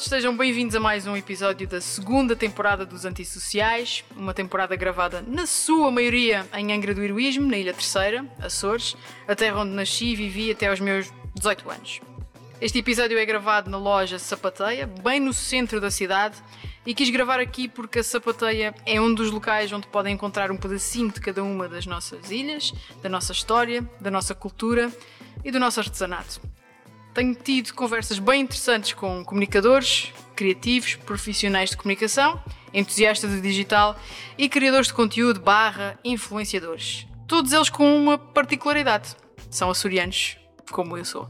Todos, sejam bem-vindos a mais um episódio da segunda temporada dos Antissociais, uma temporada gravada na sua maioria em Angra do Heroísmo, na Ilha Terceira, Açores, a terra onde nasci e vivi até aos meus 18 anos. Este episódio é gravado na loja Sapateia, bem no centro da cidade, e quis gravar aqui porque a Sapateia é um dos locais onde podem encontrar um pedacinho de cada uma das nossas ilhas, da nossa história, da nossa cultura e do nosso artesanato. Tenho tido conversas bem interessantes com comunicadores, criativos, profissionais de comunicação, entusiastas do digital e criadores de conteúdo barra influenciadores. Todos eles com uma particularidade. São açorianos, como eu sou.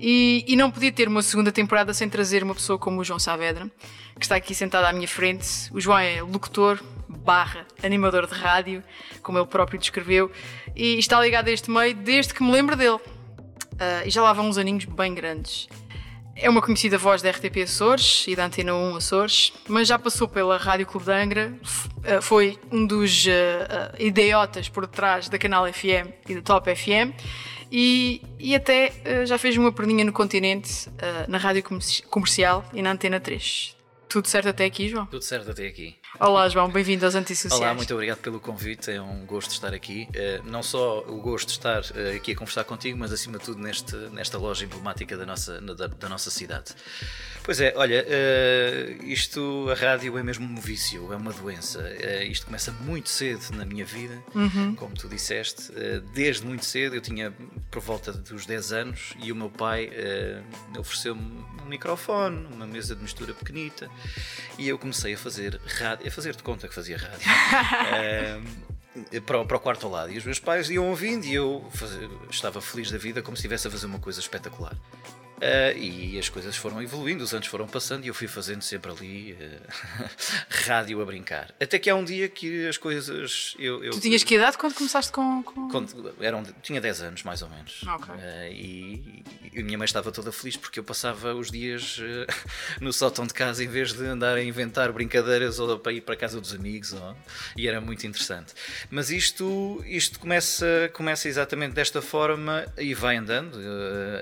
E, e, não podia ter uma segunda temporada sem trazer uma pessoa como o João Saavedra, que está aqui sentado à minha frente. O João é locutor, barra, animador de rádio, como ele próprio descreveu, e está ligado a este meio desde que me lembro dele. Uh, e já lá vão uns aninhos bem grandes. É uma conhecida voz da RTP Açores e da Antena 1 Açores, mas já passou pela Rádio Clube de Angra, uh, foi um dos uh, idiotas por detrás da Canal FM e da Top FM e, e até já fez uma perninha no continente, na Rádio Comercial e na Antena 3. Tudo certo até aqui, João? Tudo certo até aqui. Olá, João, bem-vindo aos Antissociais. Olá, muito obrigado pelo convite, é um gosto estar aqui. Uh, não só o gosto de estar uh, aqui a conversar contigo, mas acima de tudo neste, nesta loja emblemática da nossa, da, da nossa cidade. Pois é, olha, uh, isto, a rádio é mesmo um vício, é uma doença. Uh, isto começa muito cedo na minha vida, uhum. como tu disseste. Uh, desde muito cedo, eu tinha por volta dos 10 anos e o meu pai ofereceu-me um microfone, uma mesa de mistura pequenita e eu comecei a fazer rádio, a fazer de conta que fazia rádio. para, para o quarto ao lado. E os meus pais iam ouvindo e eu estava feliz da vida como se estivesse a fazer uma coisa espetacular. Uh, e as coisas foram evoluindo, os anos foram passando e eu fui fazendo sempre ali uh, rádio a brincar. Até que há um dia que as coisas. Eu, eu tu tinhas que idade quando começaste com. com... Quando, eram, tinha 10 anos, mais ou menos. Okay. Uh, e, e, a minha mãe estava toda feliz porque eu passava os dias no sótão de casa em vez de andar a inventar brincadeiras ou para ir para a casa dos amigos. Ou, e era muito interessante. Mas isto, isto começa, começa exatamente desta forma e vai andando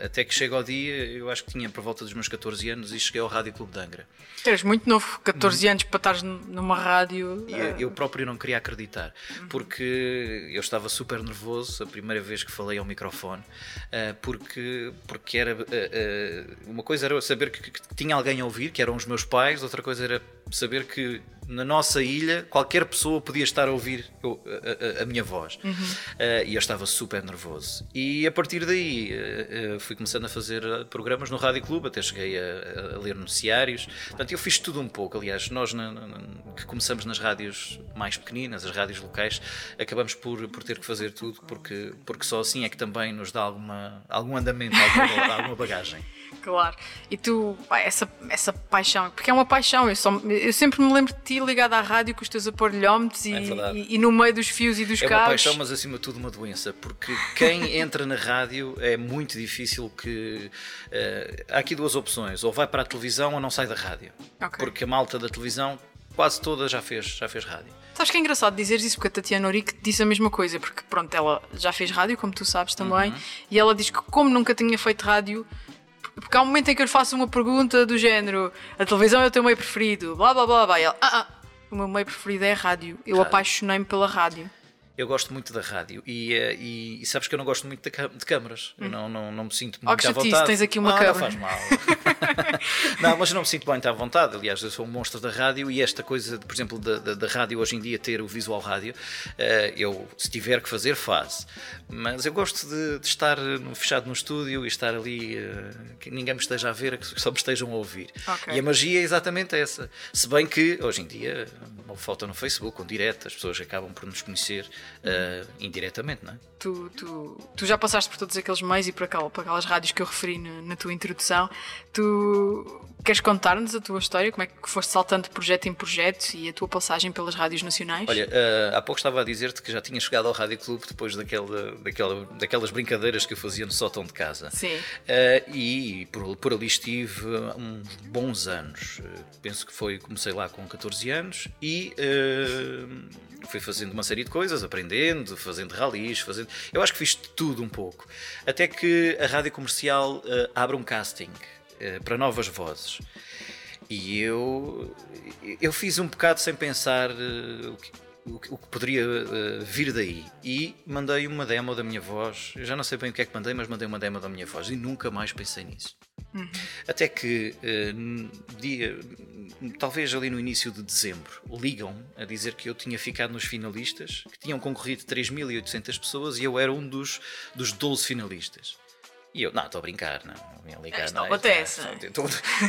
até que chega ao dia eu acho que tinha por volta dos meus 14 anos e cheguei ao Rádio Clube de Angra. Eras muito novo, 14 uhum. anos para estar numa rádio. Eu, eh, eu, próprio não queria acreditar, porque eu estava super nervoso a primeira vez que falei ao microfone, uh, porque, porque era. Uh, uma coisa era saber que, que, tinha alguém a ouvir, que eram os meus pais, outra coisa era saber que na nossa ilha qualquer pessoa podia estar a ouvir eu, a, a, a, minha voz. Uhum. uh, e eu estava super nervoso. E a partir daí uh, uh, fui começando a fazer programas no Rádio Clube até cheguei a, a, ler noticiários. Portanto eu fiz tudo um pouco. Aliás nós na, na, que começamos nas rádios mais pequeninas as rádios locais acabamos por, por ter que fazer tudo porque, porque só assim é que também nos dá alguma, algum andamento alguma, alguma bagagem Claro. E tu, pá, essa, essa paixão, porque é uma paixão, eu, só, eu sempre me lembro de ti ligado à rádio com os teus aparelhómetros e, é e, e, no meio dos fios e dos é cabos. É uma paixão, mas acima de tudo uma doença, porque quem entra na rádio é muito difícil que. Uh, há aqui duas opções, ou vai para a televisão ou não sai da rádio. Okay. Porque a malta da televisão quase toda já fez, já fez rádio. Sabes que é engraçado dizeres isso porque a Tatiana Orique disse a mesma coisa, porque pronto, ela já fez rádio, como tu sabes também, uhum. e ela diz que como nunca tinha feito rádio, porque há um momento em que eu lhe faço uma pergunta do género: a televisão é o teu meio preferido, blá blá blá blá. E ela, ah, ah, o meu meio preferido é a rádio. Eu apaixonei-me pela rádio. Eu gosto muito da rádio e, eh, e, e, sabes que eu não gosto muito de, câmaras. Hum. Eu não, não, não me sinto muito oh, à vontade. tens aqui uma ah, câmara. Não faz mal. não, mas eu não me sinto muito à vontade. Aliás, eu sou um monstro da rádio e esta coisa, por exemplo, da, da, da rádio hoje em dia ter o visual rádio, uh, eu, se tiver que fazer, faço. Mas eu gosto de, de estar fechado no estúdio e estar ali, uh, que ninguém me esteja a ver, que só me estejam a ouvir. Okay. E a magia é exatamente essa. Se bem que, hoje em dia, uma foto no Facebook, com direto, as pessoas acabam por nos conhecer. Uh, indiretamente, não é? Tu, tu, tu já passaste por todos aqueles meios e por, aquela, por aquelas rádios que eu referi na tua introdução. Tu queres contar-nos a tua história? Como é que foste saltando de projeto em projeto e a tua passagem pelas rádios nacionais? Olha, uh, há pouco estava a dizer-te que já tinha chegado ao Rádio Clube depois daquela, daquela, daquelas brincadeiras que eu fazia no sótão de casa. Sim. Uh, e por, por ali estive uns bons anos. Uh, penso que foi, comecei lá com 14 anos e fui fazendo uma série de coisas, aprendendo, fazendo ralis, fazendo. Eu acho que fiz tudo um pouco. Até que a rádio comercial abre um casting. Uh, para novas vozes. E eu, eu fiz um bocado sem pensar o, que, o, que, o, que, poderia uh, vir daí. E mandei uma demo da minha voz. Eu já não sei bem o que é que mandei, mas mandei uma demo da minha voz e nunca mais pensei nisso. Uhum. Até que uh, dia, talvez ali no início de dezembro, ligam a dizer que eu tinha ficado nos finalistas, que tinham concorrido 3.800 pessoas e eu era um dos, dos 12 finalistas. E eu, não, estou a brincar, não, ia ligar. Isto não acontece.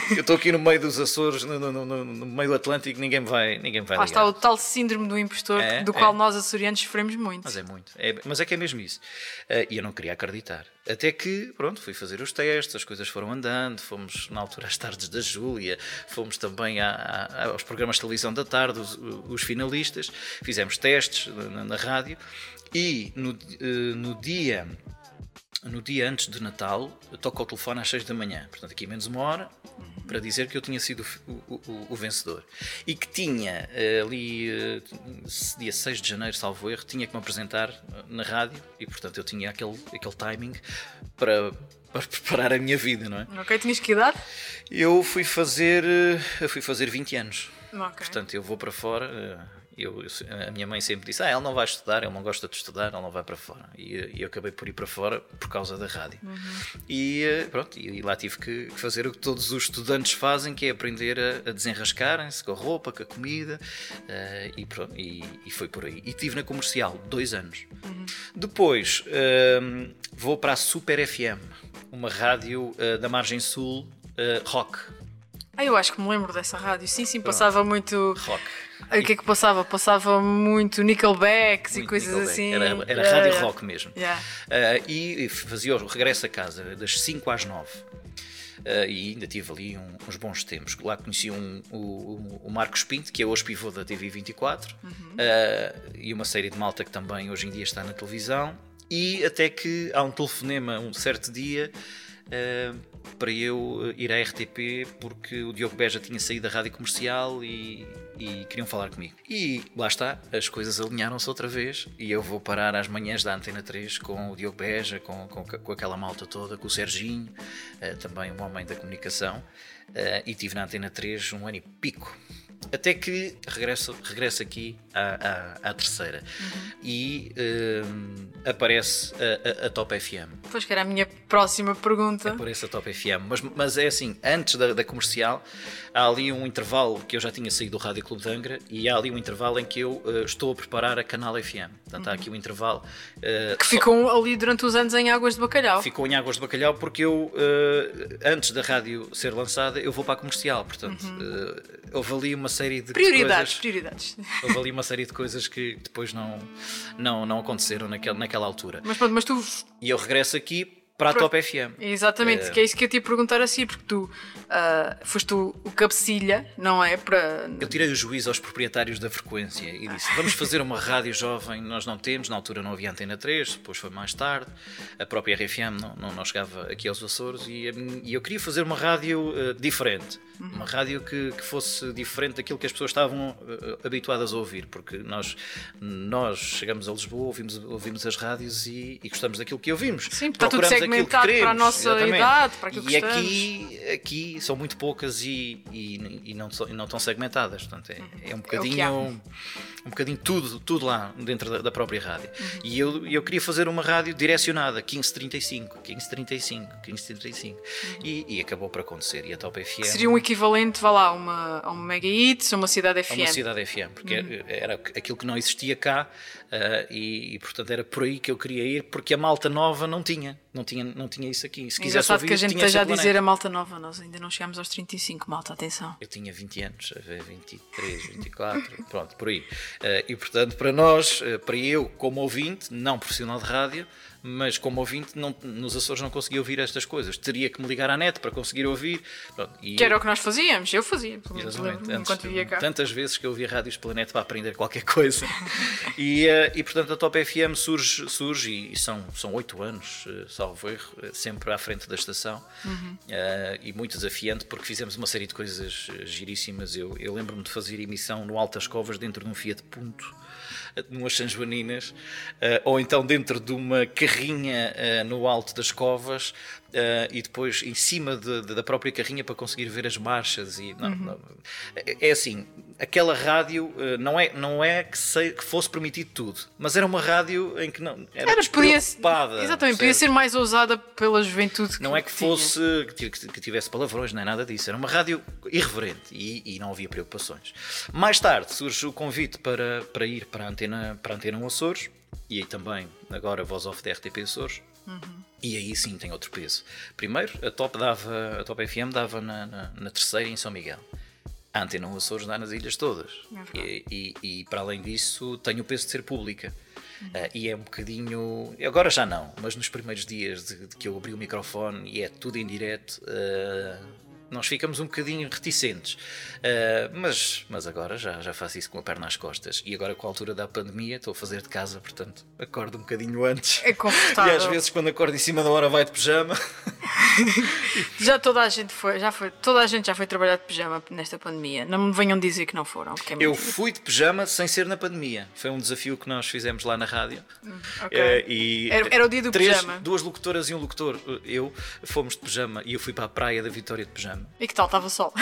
Eu estou aqui no meio dos Açores, no, no, no, no, meio do Atlântico, ninguém vai, ninguém vai Lá ligar. está o tal síndrome do impostor, é, do é. qual nós açorianos sofremos muito. Mas é muito. É, mas é que é mesmo isso. Uh, e eu não queria acreditar. Até que, pronto, fui fazer os testes, as coisas foram andando, fomos na altura às tardes da Júlia, fomos também a, a, aos programas de televisão da tarde, os, os finalistas, fizemos testes na, na rádio e no, uh, no dia no dia antes de Natal, toco ao telefone às 6 da manhã, portanto, aqui menos uma hora, para dizer que eu tinha sido o, o, o vencedor. E que tinha eh, ali, eh, dia 6 de janeiro, salvo erro, tinha que me apresentar eh, na rádio e, portanto, eu tinha aquele, aquele timing para, para preparar a minha vida, não é? Ok, tinhas que idade? Eu fui fazer, eu fui fazer 20 anos. Okay. Portanto, eu vou para fora eu, a minha mãe sempre disse: Ah, ele não vai estudar, ele não gosta de estudar, ele não vai para fora. E, e eu acabei por ir para fora por causa da rádio. Uhum. E eh, pronto, e, lá tive que fazer o que todos os estudantes fazem, que é aprender a, a desenrascarem-se com a roupa, com a comida. Uh, e, pronto, e, e, foi por aí. E estive na comercial dois anos. Uhum. Depois uh, vou para a Super FM, uma rádio uh, da margem sul, rock. Ah, eu acho que me lembro dessa rádio. Sim, sim, passava Pronto. muito. Rock. O que é que passava? Passava muito Nickelbacks muito e coisas Nickelback. assim. Era, era yeah, rádio yeah. rock mesmo. Yeah. Uh, e fazia o regresso a casa das 5 às 9. Uh, e ainda tive ali um, uns bons tempos. Lá conheci um, o, o, Marcos Pinto, que é hoje pivô da TV24, uhum. uh, e uma série de malta que também hoje em dia está na televisão. E até que há um telefonema um certo dia uh, para eu ir à RTP porque o Diogo Beja tinha saído da rádio comercial e, e queriam falar comigo. E lá está, as coisas alinharam-se outra vez e eu vou parar às manhãs da Antena 3 com o Diogo Beja, com, com, com aquela malta toda, com o Serginho, uh, também um homem da comunicação, uh, e tive na Antena 3 um ano e pico. Até que regresso, regresso aqui à, à, à terceira uhum. e um, aparece a, a, a, Top FM. Pois que era a minha próxima pergunta. Aparece a Top FM, mas, mas é assim: antes da, da, comercial, há ali um intervalo que eu já tinha saído do Rádio Clube de Angra e há ali um intervalo em que eu uh, estou a preparar a Canal FM. Portanto, uhum. há aqui um intervalo. Uh, que ficou só... ali durante os anos em Águas de Bacalhau. Ficou em Águas de Bacalhau porque eu, uh, antes da rádio ser lançada, eu vou para a comercial. Portanto, uhum. houve ali uma série de prioridades, coisas, prioridades. Houve ali uma série de coisas que depois não, não, não aconteceram naquela, naquela altura. Mas pronto, mas tu. E eu regresso aqui para a Top FM. Exatamente, é... que é isso que eu te ia perguntar assim, porque tu uh, foste o, o cabecilha, não é? Para... Eu tirei o juízo aos proprietários da frequência e disse: vamos fazer uma rádio jovem, nós não temos, na altura não havia Antena 3, depois foi mais tarde, a própria RFM não, não, não chegava aqui aos Açores e, e eu queria fazer uma rádio uh, diferente. Uhum. Uma rádio que, que, fosse diferente daquilo que as pessoas estavam uh, habituadas a ouvir, porque nós, nós chegamos a Lisboa, ouvimos, ouvimos as rádios e, e gostamos daquilo que ouvimos. Sim, está tudo segmentado para a nossa exatamente. idade, para aquilo que E aqui, aqui são muito poucas e, e, e não, e não estão segmentadas, portanto é, é um bocadinho. É um bocadinho tudo, tudo lá dentro da, da própria rádio. Uhum. E eu, eu queria fazer uma rádio direcionada, 1535, 1535, 1535. Uhum. E, e acabou por acontecer. E a Top FM. Seria um equivalente, vá lá, uma, a uma Mega Hits, uma Cidade FM. Uma Cidade FM, porque uhum. era aquilo que não existia cá uh, e, e, portanto era por aí que eu queria ir, porque a malta nova não tinha, não tinha, não tinha isso aqui. Se quisesse ouvir, que a gente esteja a dizer a malta nova, nós ainda não chegámos aos 35, malta, atenção. Eu tinha 20 anos, 23, 24, pronto, por aí. Uh, e portanto, para nós, uh, para eu, como ouvinte, não profissional de rádio, mas como ouvinte não, nos Açores não conseguia ouvir estas coisas. Teria que me ligar à net para conseguir ouvir. Pronto, que era o que nós fazíamos, eu fazia, Exatamente. enquanto vivia cá. Tantas vezes que eu ouvia rádios pela net para aprender qualquer coisa. e, uh, e portanto a Top FM surge, surge e, são, são oito anos, uh, salvo erro, uh, sempre à frente da estação. Uhum. e muito desafiante porque fizemos uma série de coisas giríssimas. Eu, eu lembro-me de fazer emissão no Altas Covas dentro de um Fiat Punto numas São Joaninas, ou então dentro de uma carrinha uh, no alto das covas uh, e depois em cima de, de, da própria carrinha para conseguir ver as marchas. E, não, uhum. não, é, é assim, aquela rádio uh, não é, não é que, sei, que, fosse permitido tudo, mas era uma rádio em que não era, era preocupada. Exatamente, podia ser mais ousada pela juventude. Não é que fosse que, tivesse palavrões, não é nada disso. Era uma rádio irreverente e, e, não havia preocupações. Mais tarde surge o convite para, para ir para a antena, para a antena Açores e aí também agora voz off da RTP Açores. Uhum. E aí sim tem outro peso. Primeiro, a Top, dava, a Top FM dava na, na, na terceira em São Miguel. A Antena Açores dá nas ilhas todas. É e, e, e, para além disso, tem o peso de ser pública. Uhum. Uh, e é um bocadinho. Agora já não, mas nos primeiros dias de, de que eu abri o microfone e é tudo em direto. Uh, nós ficamos um bocadinho reticentes. Uh, mas, mas agora já, já faço isso com a perna às costas. E agora, com a altura da pandemia, estou a fazer de casa, portanto, acordo um bocadinho antes. É confortável. E às vezes, quando acordo em cima da hora, vai de pijama. já toda a gente foi, já foi, toda a gente já foi trabalhar de pijama nesta pandemia. Não me venham dizer que não foram. É eu fui de pijama sem ser na pandemia. Foi um desafio que nós fizemos lá na rádio. Hum, okay. Uh, e era, era, o dia do três, pijama. Duas locutoras e um locutor, eu, fomos de pijama e eu fui para a praia da Vitória de pijama. E que tal? Estava sol.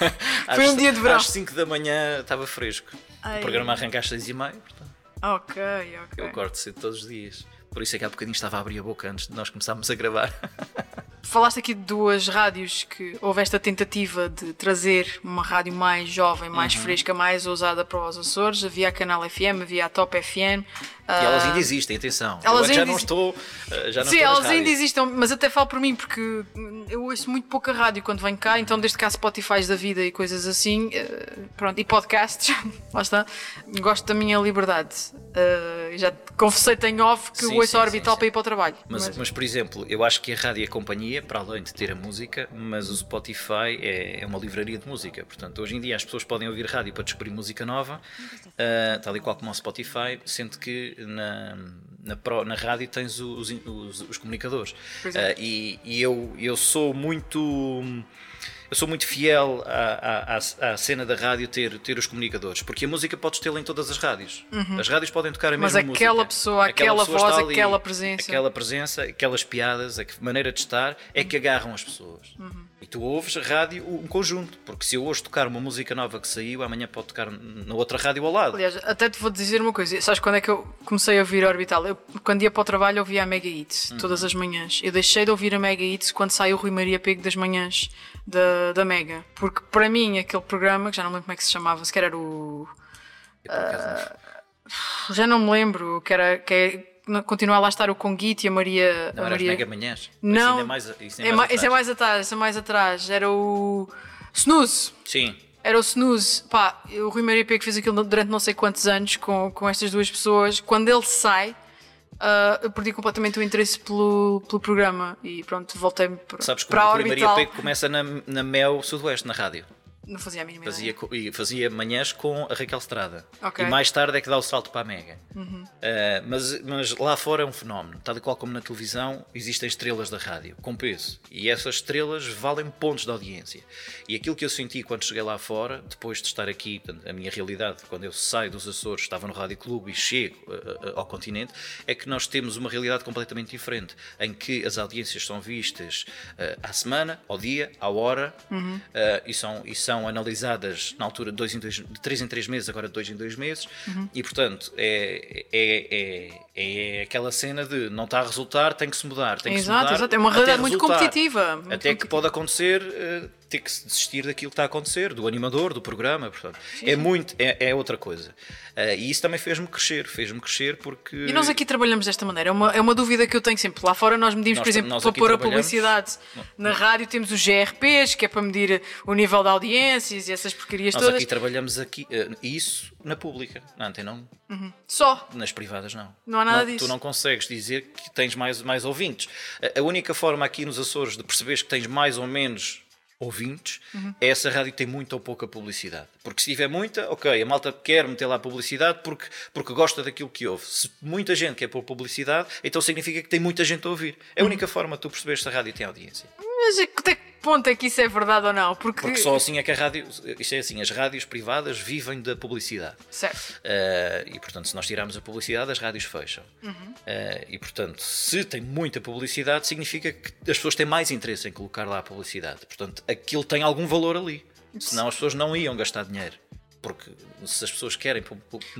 Foi um dia de verão. Às 5 da manhã estava fresco. Ai. O programa arranca às 6 e meia. Portanto. Ok, ok. Eu acordo cedo todos os dias. Por isso é que há bocadinho estava a abrir a boca antes de nós começarmos a gravar. Falaste aqui de duas rádios que houve esta tentativa de trazer uma rádio mais jovem, mais uhum. fresca, mais ousada para os Açores. Havia a Canal FM, havia a Top FM. E elas ainda existem, atenção. Elas eu já não estou. Eh, já não Sim, elas ainda existem, mas até falo por mim, porque eu ouço muito pouca rádio quando venho cá, então desde cá Spotify da vida e coisas assim, eh, pronto, e podcasts, lá está, gosto da minha liberdade. Uh, já confessei em off que sim, ouço sim, Orbital sim, para ir para o trabalho. Mas, mas... mas, por exemplo, eu acho que a rádio é companhia, para além de ter a música, mas o Spotify é, é uma livraria de música. Portanto, hoje em dia as pessoas podem ouvir rádio para descobrir música nova, uh, tal e qual como o Spotify, sendo que na, na, pro, na rádio tens os, os, os comunicadores. Uh, e, e eu, eu sou muito eu sou muito fiel à, à, à, cena da rádio ter, ter os comunicadores, porque a música podes tê-la em todas as rádios. Uhum. As rádios podem tocar a mesma música. Mas aquela música. pessoa, aquela, aquela voz, ali, aquela presença. Aquela presença, aquelas piadas, a maneira de estar é que agarram as pessoas. Uhum. E tu ouves a rádio um conjunto, porque se eu hoje tocar uma música nova que saiu, amanhã pode tocar na outra rádio ao lado. Aliás, até te vou dizer uma coisa: sabes quando é que eu comecei a ouvir Orbital? Eu, quando ia para o trabalho, ouvia a Mega Hits uhum. todas as manhãs. Eu deixei de ouvir a Mega Hits quando saiu o Rui Maria Pego das manhãs da, da Mega, porque para mim aquele programa, que já não lembro como é que se chamava, se era o. Uh, já não me lembro, que era. Que é, continuar lá a estar o Conguito e a Maria. Não, a Maria... Mega Manhãs. Não, isso é mais, isso é, mais, é mais atrás. Isso é mais atrás. Era o Snooze. Sim. Era o Snooze. Pá, o Rui Maria Pego fez aquilo durante não sei quantos anos com, com estas duas pessoas. Quando ele sai, uh, eu perdi completamente o interesse pelo, pelo programa e pronto, voltei para, Sabes que para o Rui Maria Pego começa na, na Mel Sudoeste, na rádio. Não fazia a mínima fazia, e fazia manhãs com a Raquel Estrada. Okay. E mais tarde é que dá o salto para a Mega. Uhum. Uh, mas, mas lá fora é um fenómeno. Tal e qual como na televisão, existem estrelas da rádio, com peso. E essas estrelas valem pontos de audiência. E aquilo que eu senti quando cheguei lá fora, depois de estar aqui, a minha realidade, quando eu saio dos Açores, estava no Rádio Clube e chego uh, uh, ao continente, é que nós temos uma realidade completamente diferente, em que as audiências são vistas à semana, ao dia, à hora, uhum. e, são, e são são analisadas na altura de, dois em dois, de 3 em 3 meses, agora de 2 em 2 meses, uhum. e portanto é, é, é, é, aquela cena de não está a resultar, tem que se mudar. Tem que exato, se mudar exato, é uma realidade muito competitiva. Muito até que pode acontecer. Uh, ter que desistir daquilo que está a acontecer, do animador, do programa, portanto, sim, é muito, é, é outra coisa. Uh, e isso também fez-me crescer, fez-me crescer porque... E nós aqui trabalhamos desta maneira, é uma, é uma dúvida que eu tenho sempre. Lá fora nós medimos, nós, por exemplo, para pôr a publicidade na rádio, temos os GRPs, que é para medir o nível de audiências e essas porcarias nós todas. Nós aqui trabalhamos aqui, uh, isso na pública, na antena não. Uhum. Só? Nas privadas não. Não há nada não, disso. Tu não consegues dizer que tens mais, mais ouvintes. A, a única forma aqui nos Açores de perceberes que tens mais ou menos ouvintes, uhum. essa rádio tem muita ou pouca publicidade. Porque se tiver muita, ok, a malta quer meter lá publicidade porque, porque gosta daquilo que ouve. Se muita gente quer pôr publicidade, então significa que tem muita gente a ouvir. É a única uhum. forma de tu perceberes se a rádio tem audiência. Mas é, ponto é que isso é verdade ou não? Porque, Porque só assim é que a rádio. Isto é assim, as rádios privadas vivem da publicidade. Certo. Uh, e portanto, se nós tirarmos a publicidade, as rádios fecham. Uhum. Uh, e portanto, se tem muita publicidade, significa que as pessoas têm mais interesse em colocar lá a publicidade. Portanto, aquilo tem algum valor ali. Senão as pessoas não iam gastar dinheiro. Porque se as pessoas querem.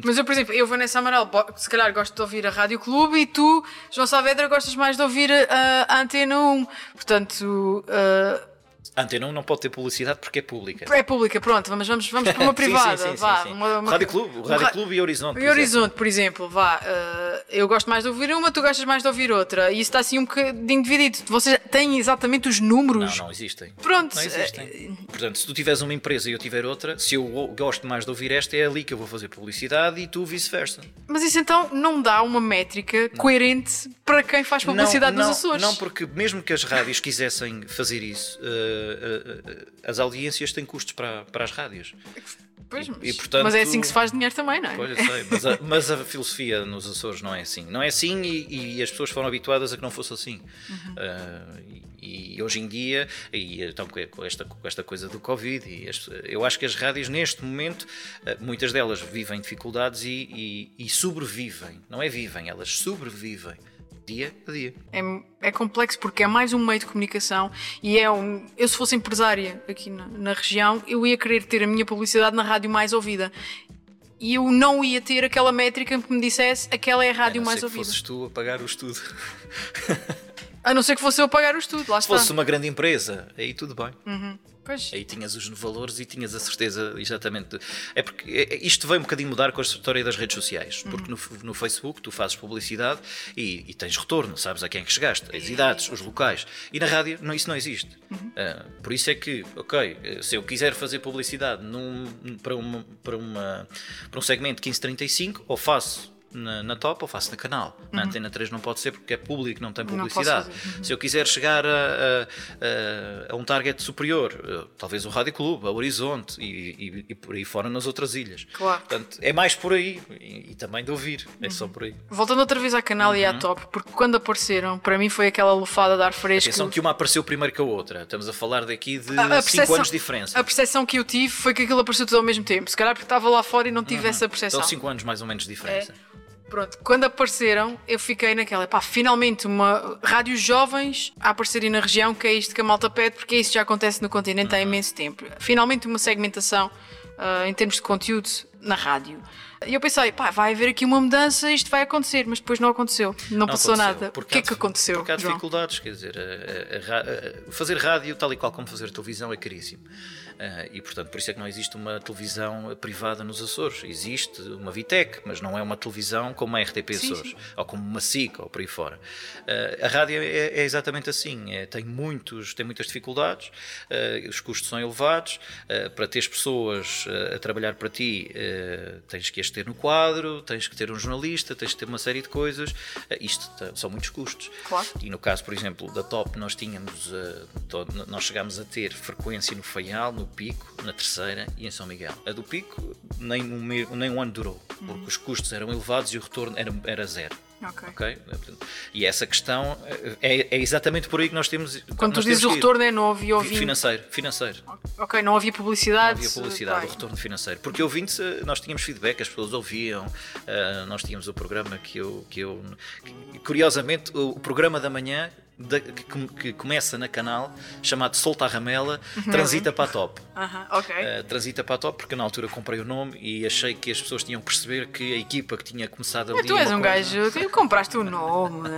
Mas eu, por exemplo, eu, Vanessa Amaral, se calhar gosto de ouvir a Rádio Clube e tu, João Saavedra, gostas mais de ouvir a, a Antena 1. Portanto, uh, Antena 1 não pode ter publicidade porque é pública. é pública, pronto, mas vamos, vamos para uma privada. sim, sim, sim, vá, uma- uma- Rádio Clube, um Rádio ra- Clube e Horizonte. por E exemplo. Horizonte, por exemplo, vá, uh, eu gosto mais de ouvir uma, tu gostas mais de ouvir outra. E isso está assim um bocadinho dividido. Vocês têm exatamente os números. Não, não existem. Pronto, Não existem. Portanto, se tu tiveres uma empresa e eu tiver outra, se eu gosto mais de ouvir esta, é ali que eu vou fazer publicidade e tu vice-versa. Mas isso então não dá uma métrica coerente para quem faz publicidade não, nos Açores. Não, porque mesmo que as rádios quisessem fazer isso, eh, eh, eh, as audiências têm custos para, para as rádios. Pois, mas, e, portanto- mas é assim que se faz dinheiro também, não é? Pois eu sei, mas a, mas a filosofia nos Açores não é assim. Não é assim e, e as pessoas foram habituadas a que não fosse assim. Uhum. Ah, e, e hoje em dia, e então com esta, com esta coisa do Covid, e eu acho que as rádios neste momento, muitas delas vivem dificuldades e, e- e sobrevivem. Não é vivem, elas sobrevivem dia a dia. É, é complexo porque é mais um meio de comunicação e é um. Eu, se fosse empresária aqui na, na região, eu ia querer ter a minha publicidade na rádio mais ouvida. E eu não ia ter aquela métrica que me dissesse aquela é a rádio A não mais ouvida. fosses tu a pagar o estudo. A não ser que fosse eu pagar o estudo, lá Se está. fosse uma grande empresa, aí tudo bem. Pois. Aí tinhas os valores e tinhas a certeza exatamente. É porque é- é- isto veio um bocadinho mudar com a história das redes sociais. Porque no, no Facebook tu fazes publicidade e, e tens retorno, sabes a quem é que chegaste, as idades, os locais. E na rádio não, isso não existe. Ah, por isso é que, ok, eh, se eu quiser fazer publicidade num- para, uma, para, uma, para um segmento 1535, ou faço. Na, na top ou faço na canal. Na Antena 3 não pode ser porque é público, não tem Não publicidade. fazer. Se eu quiser chegar a, a- a- um target superior, eh, talvez o Rádio Clube, a Horizonte e, e- e por aí fora nas outras ilhas. Claro. Portanto, é mais por aí e, e também de ouvir, é só por aí. Voltando outra vez à canal e à Uhum. top, porque quando apareceram, para mim foi aquela lufada de ar fresco. Atenção que uma apareceu primeiro que a outra. Estamos a falar daqui de A- a 5 percepção- anos de diferença. A percepção que eu tive foi que aquilo apareceu tudo ao mesmo tempo. Se calhar porque estava lá fora e não tive essa percepção. São 5 anos mais ou menos de diferença. Pronto, quando apareceram, eu fiquei naquela, pá, finalmente uma rádios jovens a aparecerem na região, que é isto que a malta pede, porque isso já acontece no continente há imenso tempo. Finalmente uma segmentação ah, em termos de conteúdo na rádio. E eu pensei, pá, vai haver aqui uma mudança, isto vai acontecer, mas depois não aconteceu. Não, passou aconteceu, nada. O porque que é que aconteceu? Porque há João? dificuldades, quer dizer, a- a- a- fazer rádio, tal e qual como fazer televisão, é caríssimo. Ah, e portanto, por isso é que não existe uma televisão privada nos Açores. Existe uma Vitec, mas não é uma televisão como a RTP Sim, Açores, sim. ou como uma SIC, ou por aí fora. Ah, a rádio é, é exatamente assim, é, tem, muitos, tem muitas dificuldades, ah, os custos são elevados, para teres pessoas a trabalhar para ti, tens que as ter no quadro, tens que ter um jornalista, tens que ter uma série de coisas. Isto são muitos custos. Claro. E no caso, por exemplo, da Top, nós tínhamos, nós chegámos a ter frequência no Faial, no Pico, na Terceira e em São Miguel. A do Pico nem um, nem um ano durou, porque os custos eram elevados e o retorno era, era zero. Ok. Ok? E essa questão é, é exatamente por aí que nós temos. Quando tu nós dizes o retorno é não havia ouvintes. Financeiro, financeiro. Ok, não havia publicidade. Não havia publicidade, bem. o retorno financeiro. Porque ouvintes, eh, nós tínhamos feedback, as pessoas ouviam, eh, nós tínhamos o programa que eu. Que eu que, curiosamente, o programa da manhã. Da- que, que começa na canal chamado Solta a Ramela, transita para a top. Aham, ok. Uh, transita para a top porque na altura comprei o nome e achei que as pessoas tinham que perceber que a equipa que tinha começado ali. tu és um coisa- gajo que compraste o nome.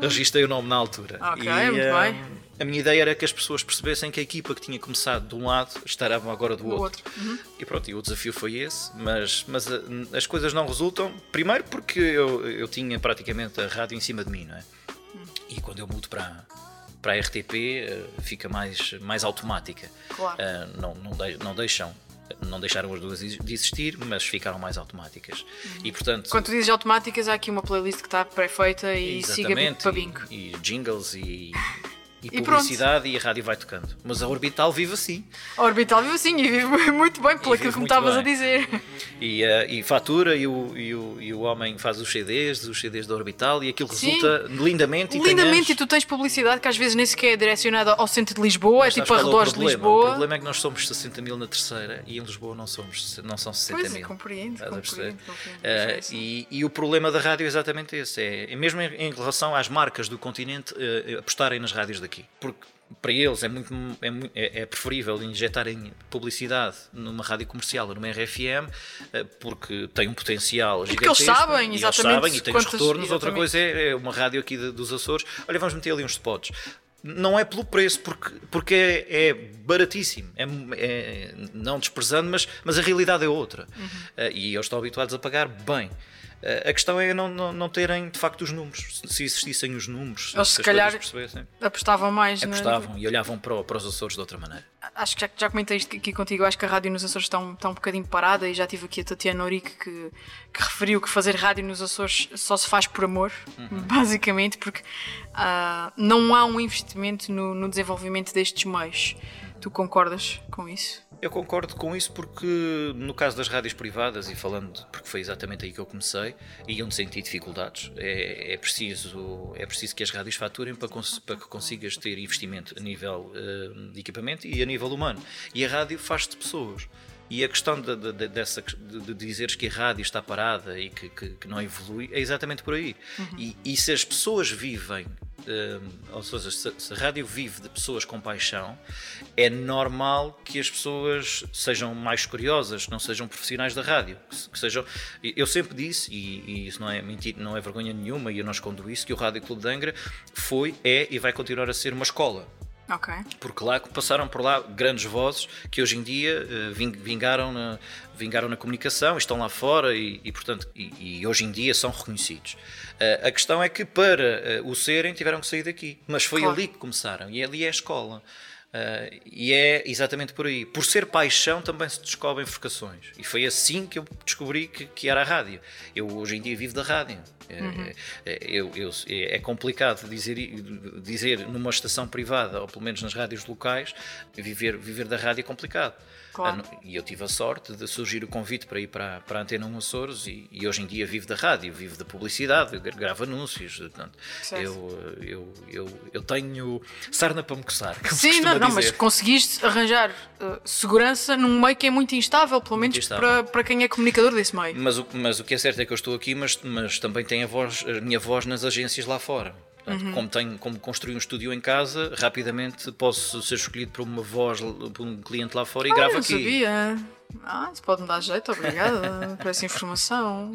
Tu- registrei o nome na altura. Ok, e, muito eh, bem. A minha ideia era que as pessoas percebessem que a equipa que tinha começado de um lado estará agora do Do outro. outro. Uhum. E pronto, e o desafio foi esse, mas, mas eh, as coisas não resultam. Primeiro porque eu, eu tinha praticamente a rádio em cima de mim, não é? E quando eu mudo para, para a RTP eh, fica mais, mais automática. Claro. Eh, não, não, de- não deixam. Não deixaram as duas de existir, mas ficaram mais automáticas. E portanto, Quando tu dizes automáticas, há aqui uma playlist que está pré-feita e siga para bingo. E jingles e, e, E publicidade e a rádio vai tocando. Mas a orbital vive assim. A Orbital vive assim e vive muito bem pelo aquilo que me estavas a dizer. E, eh, e fatura e o, e, o, e o homem faz os CDs, os CDs da orbital e aquilo Sim. resulta lindamente. e Lindamente, tem e tu tens publicidade que às vezes nem sequer é direcionada ao centro de Lisboa, é Sabes tipo é o arredores de? Lisboa. O problema é que nós somos 60 mil na terceira e em Lisboa não, somos, não são 60 Pois mil. compreendo, a compreendo, compreendo. Sim, sim. e, e o problema da rádio é exatamente esse. É, mesmo em, em relação às marcas do continente eh, apostarem nas rádios daqui. Porque para eles é, muito, é, mu- é- é preferível injetarem publicidade numa rádio comercial ou numa RFM eh, porque tem um potencial porque eles gigantesco sabem e eles exatamente sabem e têm os retornos. Outra exatamente. coisa é, é uma rádio aqui de- dos Açores. Olha, vamos meter ali uns spots. Não é pelo preço, porque, porque é, é baratíssimo. É, é- não desprezando, mas, mas a realidade é outra. Uhum. Eh, e eles estão habituados a pagar bem. Eh, a questão é não, não, não terem de facto os números. Se existissem os números, Eles, se se calhar, Apostavam mais na- apostavam e olhavam para, para os Açores de outra maneira. Acho que já, já comentei isto aqui contigo. Acho que a rádio nos Açores está um, está um bocadinho parada e já tive aqui a Tatiana Ourique que, que referiu que fazer rádio nos Açores só se faz por amor, Uhum. basicamente, porque ah, não há um investimento no, no desenvolvimento destes meios. Tu concordas com isso? Eu concordo com isso porque, no caso das rádios privadas, e falando, porque foi exatamente aí que eu comecei, e onde senti dificuldades, é, é preciso, é preciso que as rádios faturem para, cons- para que consigas ter investimento a nível eh, de equipamento e a nível humano. E a rádio faz de pessoas. E a questão de, de- de- dessa, de, dizeres que a rádio está parada e que, que- que não evolui é exatamente por aí. E, e se as pessoas vivem, hum, ou seja, se, se a rádio vive de pessoas com paixão, é normal que as pessoas sejam mais curiosas, não sejam profissionais da rádio. Que, que sejam, eu sempre disse, e, e isso não é mentira, não é vergonha nenhuma, e eu não escondo isso, que o Rádio Clube de Angra foi, é e vai continuar a ser uma escola Ok. porque lá passaram por lá grandes vozes que hoje em dia eh, ving- vingaram na, vingaram na comunicação, estão lá fora e, e, portanto, e, e hoje em dia são reconhecidos. Eh, a questão é que para eh, o serem tiveram que sair daqui, mas foi Claro. ali que começaram e ali é a escola. Eh, e é exatamente por aí. Por ser paixão também se descobrem vocações. E foi assim que eu descobri que, que era a rádio. Eu hoje em dia vivo da rádio. Eh, eu- eu- é complicado dizer, dizer numa estação privada, ou pelo menos nas rádios locais, viver, viver da rádio é complicado. Claro. E eu tive a sorte de surgir o convite para ir para, para a Antena 1 Açores e, e hoje em dia vivo da rádio, vivo da publicidade, gra- gravo anúncios. Portanto, eu, eu, eu, eu tenho sarna para me coçar. Sim, não, não, mas conseguiste arranjar uh, segurança num meio que é muito instável, pelo menos instável. para, para quem é comunicador desse meio. Mas o, mas o que é certo é que eu estou aqui, mas, mas também tem a, voz, a minha voz nas agências lá fora. Portanto, Uhum. como, tenho, como construí um estúdio em casa, rapidamente posso ser escolhido por uma voz, por um cliente lá fora e Ah, gravo não aqui. sabia. Ah, isso pode me dar jeito, obrigada por essa informação.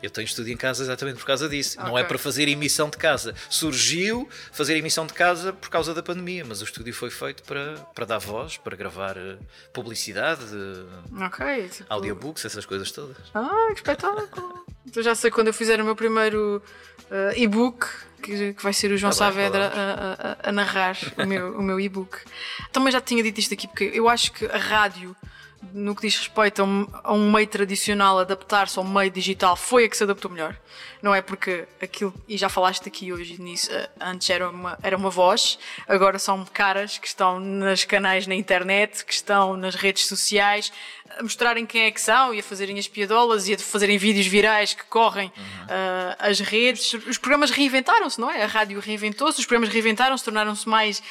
Eu tenho estúdio em casa exatamente por causa disso. Não é para fazer emissão de casa. Surgiu fazer emissão de casa por causa da pandemia, mas o estúdio foi feito para, para dar voz, para gravar eh, publicidade, eh, Ok. Tipo... audiobooks, essas coisas todas. Ah, que espetáculo! Então já sei quando eu fizer o meu primeiro uh, e-book, que, que vai ser o João Tá Saavedra falamos. a, a- a narrar o meu, o meu e-book. Também já tinha dito isto aqui, porque eu acho que a rádio, no que diz respeito a um, a um meio tradicional, adaptar-se ao meio digital, foi a que se adaptou melhor. Não é porque aquilo, e já falaste aqui hoje nisso, uh, antes era uma, era uma voz, agora são caras que estão nos canais na internet, que estão nas redes sociais, a mostrarem quem é que são e a fazerem as piadolas e a fazerem vídeos virais que correm uh, as redes. Os programas reinventaram-se, não é? A rádio reinventou-se, os programas reinventaram-se, tornaram-se mais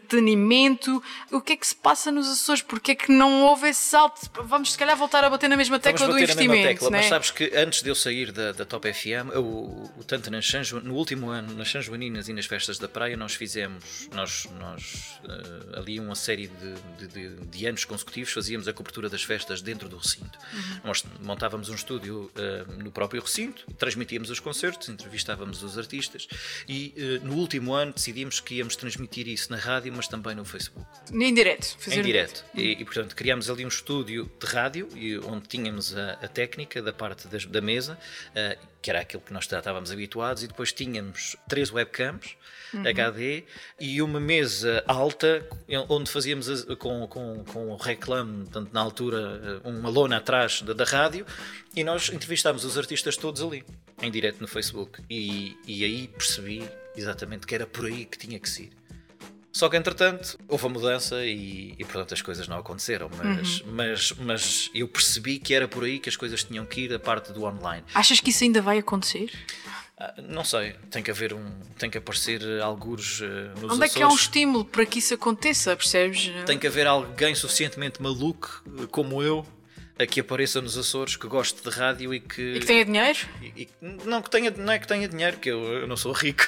entretenimento. O que é que se passa nos Açores? Porque é que não houve esse salto? Vamos, se calhar, voltar a bater na mesma tecla Vamos do bater na mesma investimento. tecla, né? mas sabes que antes de eu sair da, da Top FM, o, o, tanto nas San no último ano, nas São Joaninas e nas festas da praia, nós fizemos, nós, nós eh, ali uma série de, de, de- de anos consecutivos, fazíamos a cobertura das festas dentro do recinto. Uhum. Nós montávamos um estúdio eh, no próprio recinto, transmitíamos os concertos, entrevistávamos os artistas e eh, no último ano decidimos que íamos transmitir isso na rádio, mas também no Facebook Em direto. Fazer em direto. E, e, portanto criámos ali um estúdio de rádio e, onde tínhamos a, a técnica da parte das- da mesa, eh, que era aquilo que nós já estávamos habituados, e depois tínhamos três webcams HD e uma mesa alta onde fazíamos com, com, com o reclame, portanto, na altura, eh, uma lona atrás da, da rádio, e nós entrevistámos os artistas todos ali, em direto no Facebook. E, e aí percebi exatamente que era por aí que tinha que ser. Só que entretanto houve a mudança e, e portanto as coisas não aconteceram. Mas, Uhum. mas, mas eu percebi que era por aí que as coisas tinham que ir a parte do online. Achas que isso ainda vai acontecer? Ah, Não sei, tem que haver um. tem que aparecer eh, algures eh, nos Onde é que há um Açores. estímulo para que isso aconteça, percebes? Tem que haver alguém suficientemente maluco como eu a que apareça nos Açores, que goste de rádio e que. E que tenha dinheiro? e- e- não, que tenha, não é que tenha dinheiro, que eu, eu não sou rico.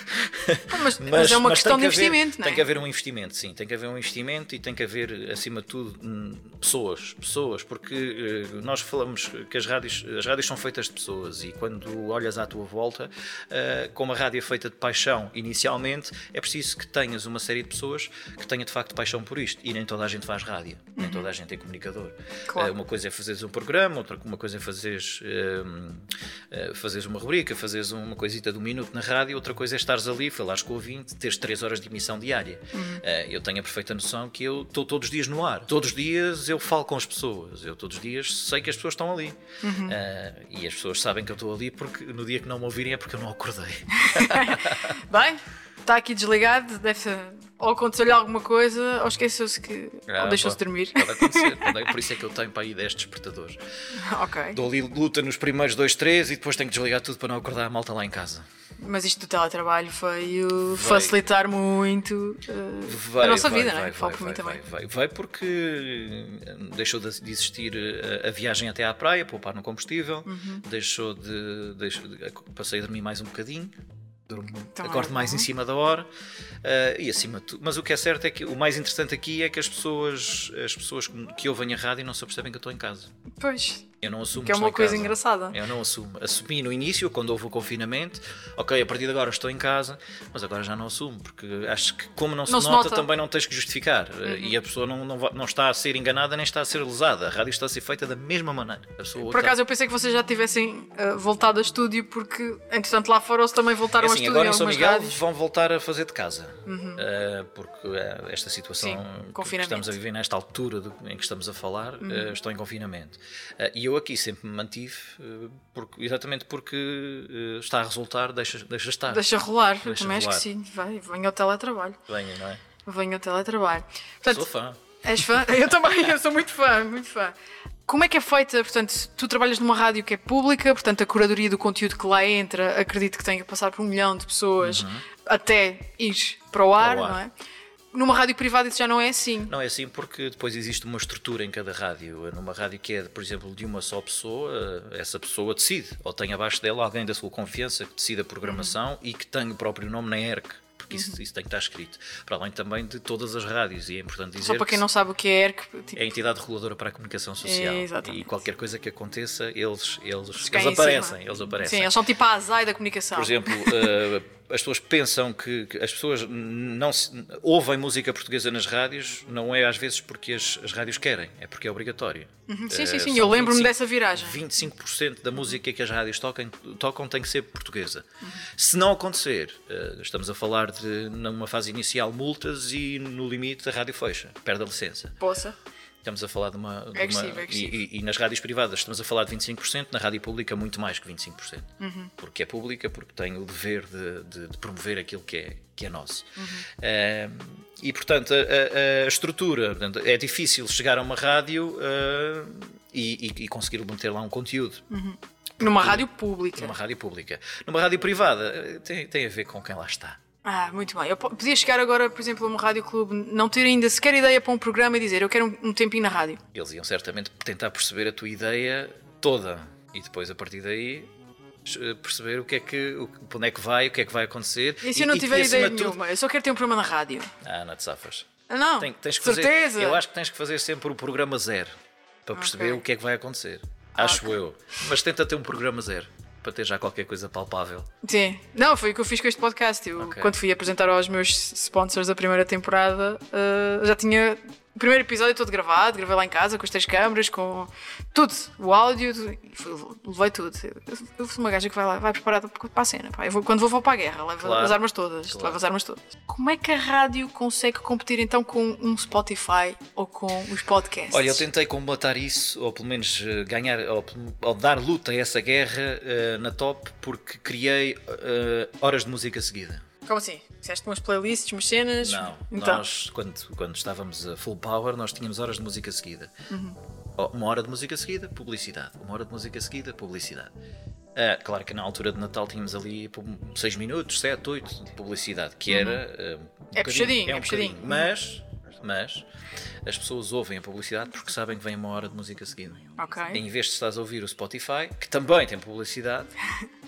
Ah, mas, mas é uma mas questão de que haver- investimento, não é? Tem que haver um investimento, sim. Tem que haver um investimento e tem que haver, acima de tudo, hum, pessoas. Pessoas, porque eh, nós falamos que as rádios, as rádios são feitas de pessoas e quando olhas à tua volta, eh, como a rádio é feita de paixão inicialmente, é preciso que tenhas uma série de pessoas que tenha de facto paixão por isto. E nem toda a gente faz rádio, nem toda a gente é comunicador. Claro. Eh, uma coisa é fazeres um programa, outra uma coisa é fazeres, eh, fazeres uma rubrica, fazeres uma coisita de um minuto na rádio, outra coisa é estares ali, falares com o ouvinte, teres 3 horas de emissão diária. Eh, eu tenho a perfeita noção que eu estou todos os dias no ar. Todos os dias eu falo com as pessoas. Eu todos os dias sei que as pessoas estão ali. Eh, e as pessoas sabem que eu estou ali porque no dia que não me ouvirem é porque eu não acordei. Bem, está aqui desligado, deve. Ou aconteceu-lhe alguma coisa, ou esqueceu-se que. Ah, ou deixou-se dormir. Pode acontecer. Pode- Por isso é que eu tenho para aí 10 despertadores. ok. Dou ali luta nos primeiros 2, 3 e depois tenho que desligar tudo para não acordar a malta lá em casa. Mas isto do teletrabalho veio facilitar muito uh, a nossa vida, não é? Mim vai, também. Vai porque eh, deixou de existir eh, a viagem até à praia, poupar no combustível, Uhum. deixou de, deixou de- Passei a dormir mais um bocadinho. Durmo, Então acordo mais em cima da hora eh, e acima de tudo. Mas o que é certo é que o mais interessante aqui é que as pessoas, as pessoas que- ouvem a rádio não se apercebem que eu estou em casa. Pois, Eu não assumo que é uma coisa casa. engraçada. Eu não assumo. Assumi no início, quando houve o confinamento, ok, a partir de agora estou em casa, mas agora já não assumo, porque acho que, como não se, Não se nota, nota. Uhum. também não tens que justificar. E a pessoa não, não, não está a ser enganada nem está a ser lesada. A rádio está a ser feita da mesma maneira. A Por acaso eu pensei que vocês já tivessem uh, voltado a estúdio, porque entretanto lá fora eles também voltaram É a assim, estúdio em agora em São Miguel rádios. vão voltar a fazer de casa. Uh, porque uh, esta situação Sim, que confinamento. estamos a viver nesta altura do- em que estamos a falar, uh, estou em confinamento. E eu aqui sempre me mantive, uh, porque- exatamente porque uh, está a resultar, deixa, deixa estar. Deixa rolar, Deixa também acho que rolar. sim. Vai, venha ao teletrabalho. Venha, não é? Venha ao teletrabalho. Sou Portanto, fã. És fã? Eu também, eu sou muito fã, muito fã. Como é que é feita, portanto, tu trabalhas numa rádio que é pública, portanto a curadoria do conteúdo que lá entra, acredito que tenha que passar por um milhão de pessoas até ir para o ar, Uhum. Para o ar. não é? Numa rádio privada isso já não é assim. Não é assim porque depois existe uma estrutura em cada rádio. Numa rádio que é, por exemplo, de uma só pessoa, essa pessoa decide. Ou tem abaixo dela alguém da sua confiança que decide a programação e que tem o próprio nome na ERC. Porque isso, isso tem que estar escrito. Para além também de todas as rádios. E é importante dizer Só para quem que não sabe o que é ERC, tipo, é a entidade reguladora para a comunicação social. É, e qualquer coisa que aconteça, eles, eles, eles aparecem. Eles aparecem. Sim, eles são tipo a azai da comunicação. Por exemplo, eh, as pessoas pensam que, que as pessoas não se- ouvem música portuguesa nas rádios, não é às vezes porque as, as rádios querem, é porque é obrigatório. Uhum, sim, sim, Eh, sim, eu lembro-me 25 dessa viragem. 25% da música que as rádios tocam, tocam tem que ser portuguesa. Uhum. Se não acontecer, eh, estamos a falar de, numa fase inicial, multas e no limite a rádio fecha, perde a licença. Poça. Estamos a falar de uma. de É agressivo, uma- é agressivo. E, e- nas rádios privadas estamos a falar de 25%, na rádio pública muito mais que 25%. Uhum. Porque é pública, porque tem o dever de, de- de promover aquilo que é, que é nosso. Uhum. Eh, e portanto, a, a- a estrutura, portanto, é difícil chegar a uma rádio eh, e, e- e conseguir meter lá um conteúdo. Numa rádio pública. Numa rádio pública. Numa rádio privada, eh, tem, tem a ver com quem lá está. Ah, muito bem. Eu po- podia chegar agora, por exemplo, a uma rádio clube, não ter ainda sequer ideia para um programa e dizer eu quero um, um tempinho na rádio. Eles iam certamente tentar perceber a tua ideia toda e depois a partir daí eh, perceber o que é que, o, onde é que vai, o que é que vai acontecer. E se eu não e, tiver e, ideia tudo- nenhuma, eu só quero ter um programa na rádio. Ah, não te safas. Ah, não, Tem- tens que certeza. Fazer, eu acho que tens que fazer sempre o programa zero para perceber Ok. o que é que vai acontecer. Acho eu. Mas tenta ter um programa zero para ter já qualquer coisa palpável. Sim. Não, foi o que eu fiz com este podcast. Eu, Ok. Quando fui apresentar aos meus sponsors da primeira temporada, ah, já tinha o primeiro episódio todo gravado, gravei lá em casa com as três câmaras, com tudo, o áudio, tudo, levei tudo. Eu, sou uma gaja que vai lá, vai preparada para a cena. pá. Eu vou- quando vou, vou para a guerra, levo Claro. as armas todas. Claro. Levo as armas todas. Como é que a rádio consegue competir então com um Spotify ou com os podcasts? Olha, eu tentei combatar isso, ou pelo menos eh, ganhar, ou, ou dar luta a essa guerra eh, na top, porque criei eh, horas de música seguida. Como assim? Fizeste umas playlists, umas cenas? Não, Então, nós, quando, quando estávamos a full power, nós tínhamos horas de música seguida. Uhum. Uma hora de música seguida, publicidade. Uma hora de música seguida, publicidade. Ah, claro que na altura de Natal tínhamos ali 6 minutos, 7, 8 de publicidade, que era. ah, um É puxadinho, é um puxadinho. bocadinho. Mas, mas as pessoas ouvem a publicidade porque sabem que vem uma hora de música seguida. Ok. Em vez de estás a ouvir o Spotify, que também tem publicidade,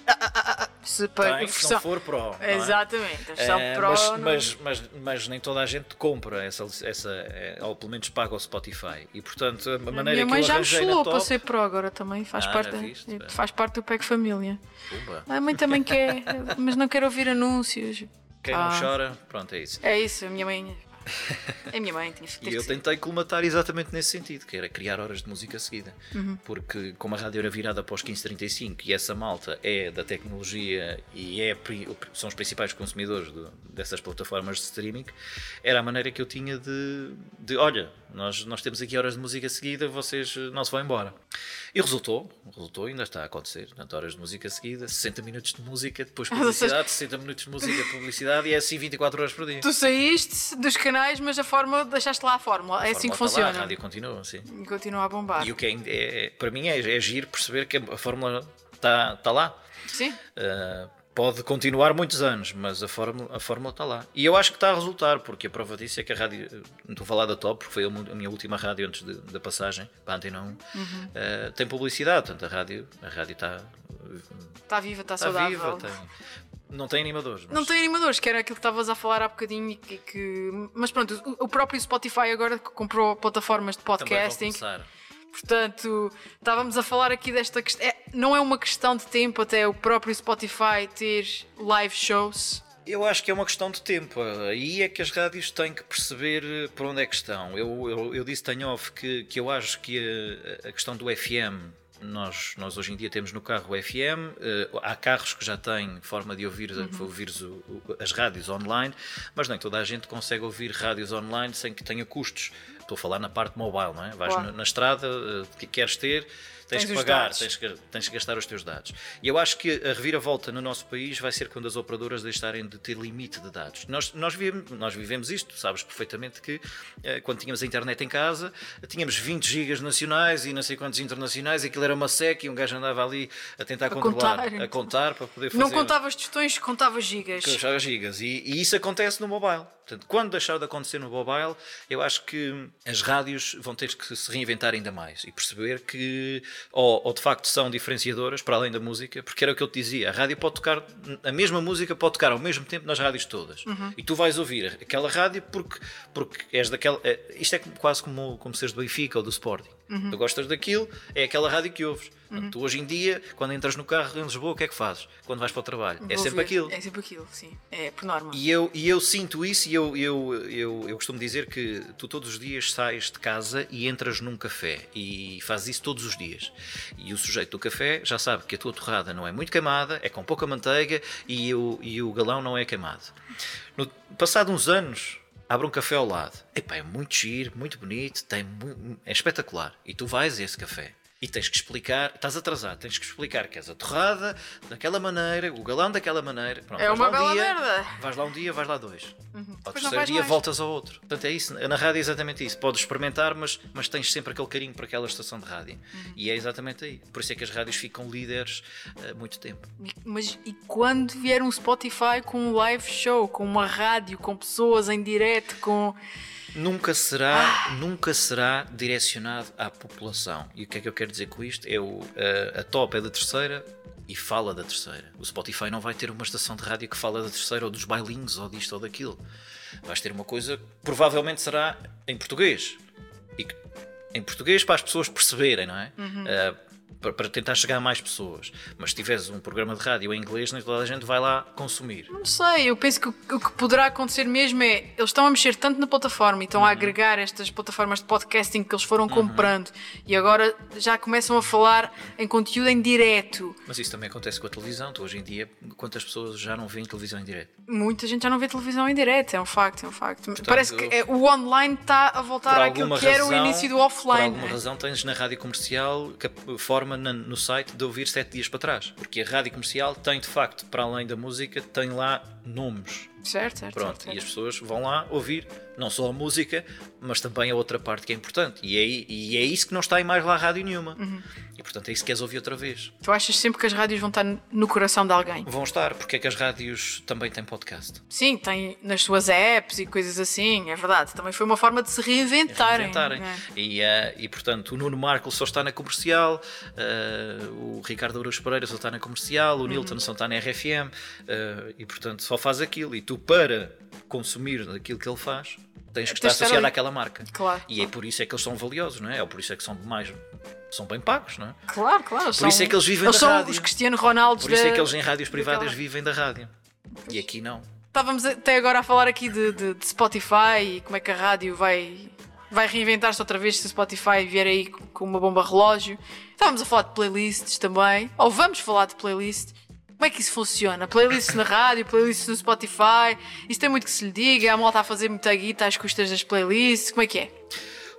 se para tem, a se não for Pro. não é? Exatamente, a versão É, Pro. mas, não- mas, mas, mas nem toda a gente compra essa, essa é, ou pelo menos paga o Spotify. E portanto, a A maneira minha que mãe eu já me chulou top, para ser Pro agora também, faz, Ah, parte, viste, pá. faz parte do PEC Família. Pumba. A mãe também quer, mas não quer ouvir anúncios. Quem Ah. não chora, pronto, é isso. É isso, a minha mãe. É a minha mãe, tinha E eu tentei colmatar exatamente nesse sentido, que era criar horas de música seguida. Uhum. Porque como a rádio era virada para os 1535 e essa malta é da tecnologia e é, são os principais consumidores do- dessas plataformas de streaming, era a maneira que eu tinha de, de olha, nós, nós temos aqui horas de música seguida, vocês não se vão embora. E resultou, resultou, ainda está a acontecer, portanto, horas de música seguida, 60 minutos de música, depois publicidade, 60 minutos de música, publicidade e é assim 24 horas por dia. Tu saíste dos canais, mas a fórmula, deixaste lá a fórmula. é A assim que fórmula está lá, funciona. a rádio continua, sim. E continua a bombar. E o que é, é- para mim é, é giro perceber que a fórmula está tá lá. Sim? Uh, pode continuar muitos anos, mas a fórmula, a fórmula está lá. E eu acho que está a resultar, porque a prova disso é que a rádio, não estou a falar da Top, porque foi a minha última rádio antes de- da passagem para a Antena 1, Uhum. uh, tem publicidade, portanto a rádio, a rádio está, Está viva, está está saudável. viva, tem- não tem animadores. mas- Não tem animadores, que era aquilo que estavas a falar há bocadinho. Que, que- Mas pronto, o, o próprio Spotify agora que comprou plataformas de podcasting. Portanto, estávamos a falar aqui desta questão. É, não é uma questão de tempo até o próprio Spotify ter live shows. Eu acho que é uma questão de tempo. Aí é que as rádios têm que perceber eh, por onde é que estão. Eu, eu, eu disse tenho off que, que eu acho que a, a questão do FM, nós, nós hoje em dia temos no carro o FM, eh, há carros que já têm forma de ouvir, ouvir os- o- o- as rádios online, mas nem toda a gente consegue ouvir rádios online sem que tenha custos. Estou a falar na parte mobile, não é? Vais Claro. na, na estrada, eh, que queres ter, tens, Tens que pagar, tens que, tens que gastar os teus dados. E eu acho que a reviravolta no nosso país vai ser quando as operadoras deixarem de ter limite de dados. Nós, nós, vivemos, nós vivemos isto, sabes perfeitamente que eh, quando tínhamos a internet em casa, tínhamos 20 gigas nacionais e não sei quantos internacionais, e aquilo era uma sec e um gajo andava ali a tentar A controlar, contar. a contar para poder fazer. Não contavas tostões, contavas gigas. Já gigas. E, e isso acontece no mobile. Portanto, quando deixar de acontecer no mobile, eu acho que as rádios vão ter que se reinventar ainda mais e perceber que, ou, ou de facto são diferenciadoras para além da música, porque era o que eu te dizia: a rádio pode tocar, a mesma música pode tocar ao mesmo tempo nas rádios todas. E tu vais ouvir aquela rádio porque, porque és daquela. é- Isto é quase como, como seres do Benfica ou do Sporting. Tu gostas daquilo, é aquela rádio que ouves. Portanto, tu hoje em dia, quando entras no carro em Lisboa, o que é que fazes? Quando vais para o trabalho? é Vou sempre ver. aquilo. É sempre aquilo, sim. É por norma. E eu, e eu sinto isso e eu, eu, eu, eu costumo dizer que tu todos os dias sais de casa e entras num café e fazes isso todos os dias. E o sujeito do café já sabe que a tua torrada não é muito queimada, é com pouca manteiga e o, e o galão não é queimado. No passado uns anos, abre um café ao lado. Epá, é muito giro, muito bonito, tem é espetacular. E tu vais a esse café. E tens que explicar, estás atrasado, tens que explicar que és a torrada daquela maneira, o galão daquela maneira. Pronto, É uma um bela dia, merda. Vais lá um dia, vais lá dois. Ao Depois não terceiro dia mais. voltas ao outro. Portanto, é isso. Na rádio é exatamente isso. Podes experimentar, mas, mas tens sempre aquele carinho para aquela estação de rádio. Uhum. E é exatamente aí. Por isso é que as rádios ficam líderes há muito tempo. Mas e quando vier um Spotify com um live show, com uma rádio, com pessoas em direto, com. Nunca será, nunca será direcionado à população. E o que é que eu quero dizer com isto? É o, a, a top é da terceira e fala da terceira. O Spotify não vai ter uma estação de rádio que fala da terceira ou dos bailinhos ou disto ou daquilo. Vais ter uma coisa que provavelmente será em português. E que- em português para as pessoas perceberem, não é? Ah, para, para tentar chegar a mais pessoas. Mas se tiveres um programa de rádio em inglês, nem toda a gente vai lá consumir. Não sei, eu penso que o, o que poderá acontecer mesmo é. Eles estão a mexer tanto na plataforma e estão Uhum. a agregar estas plataformas de podcasting que eles foram comprando e agora já começam a falar em conteúdo em direto. Mas isso também acontece com a televisão. Tu, hoje em dia, quantas pessoas já não veem televisão em direto? Muita gente já não vê televisão em direto, é um facto, é um facto. Parece que é, o online está a voltar por àquilo que era o razão- início do Por offline. alguma razão tens na rádio comercial forma no site de ouvir sete dias para trás. Porque a rádio comercial tem de facto, para além da música, tem lá nomes. Certo, certo. Pronto, certo, e as pessoas vão lá ouvir não só a música, mas também a outra parte que é importante. E é, e é isso que não está em mais lá rádio nenhuma. Uhum. E portanto é isso que queres ouvir outra vez. Tu achas sempre que as rádios vão estar no coração de alguém? Vão estar, porque é que as rádios também têm podcast. Sim, tem nas suas apps e coisas assim, é verdade. Também foi uma forma de se reinventarem. Inventarem. né? E, eh, e portanto o Nuno Marco só está na comercial, eh, o Ricardo Araújo Pereira só está na comercial, o Nilton Uhum. só está na RFM eh, e portanto só faz aquilo. E tu para consumir aquilo que ele faz tens que estar associado ali. àquela marca. Claro. E é por isso é que eles são valiosos, não é? É por isso é que são mais são bem pagos, não é? Claro, claro. Por isso é que eles vivem eles da são rádio. os Cristiano Ronaldo Por isso é que eles em rádios privadas vivem da rádio. E aqui não. Estávamos até agora a falar aqui de, de- de Spotify e como é que a rádio vai, vai reinventar-se outra vez se o Spotify vier aí com com uma bomba relógio. Estávamos a falar de playlists também, ou vamos falar de playlists. Como é que isso funciona? Playlists na rádio, playlists no Spotify, isso tem muito que se lhe diga, a malta a fazer muita guita às custas das playlists, como é que é?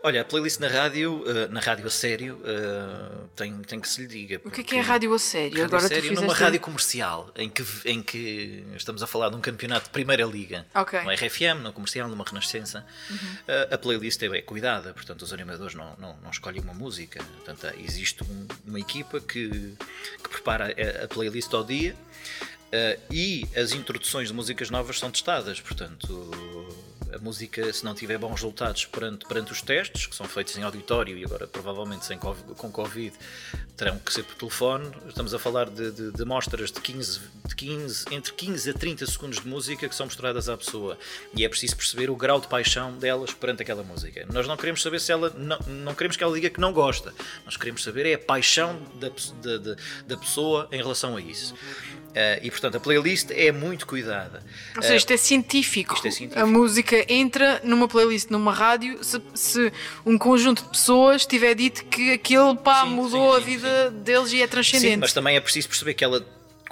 Olha, a playlist na rádio, eh, na rádio a sério, eh, tem, tem que se lhe diga. O que é que é rádio a sério? Rádio agora a sério, numa rádio comercial, em que, em que estamos a falar de um campeonato de primeira liga, Ok. Uhum. numa RFM, numa comercial, numa renascença, a, a playlist é cuidada, portanto os animadores não, não, não escolhem uma música, portanto existe um- uma equipa que, que prepara a, playlist ao dia eh, e as introduções de músicas novas são testadas, portanto a música, se não tiver bons resultados perante, perante os testes, que são feitos em auditório e agora provavelmente sem com Covid terão que ser por telefone, estamos a falar de, de, de mostras de 15, de 15, entre 15 a 30 segundos de música que são mostradas à pessoa e é preciso perceber o grau de paixão delas perante aquela música. Nós não queremos saber se ela, não, não queremos que ela diga que não gosta, nós queremos saber é a paixão da, da, da pessoa em relação a isso. Eh, e portanto a playlist é muito cuidada. Ou seja, isto é científico. isto é científico. A música entra numa playlist, numa rádio, se, se um conjunto de pessoas tiver dito que aquilo pá, Sim, mudou sim, a vida deles e é transcendente. Sim, mas também é preciso perceber que ela,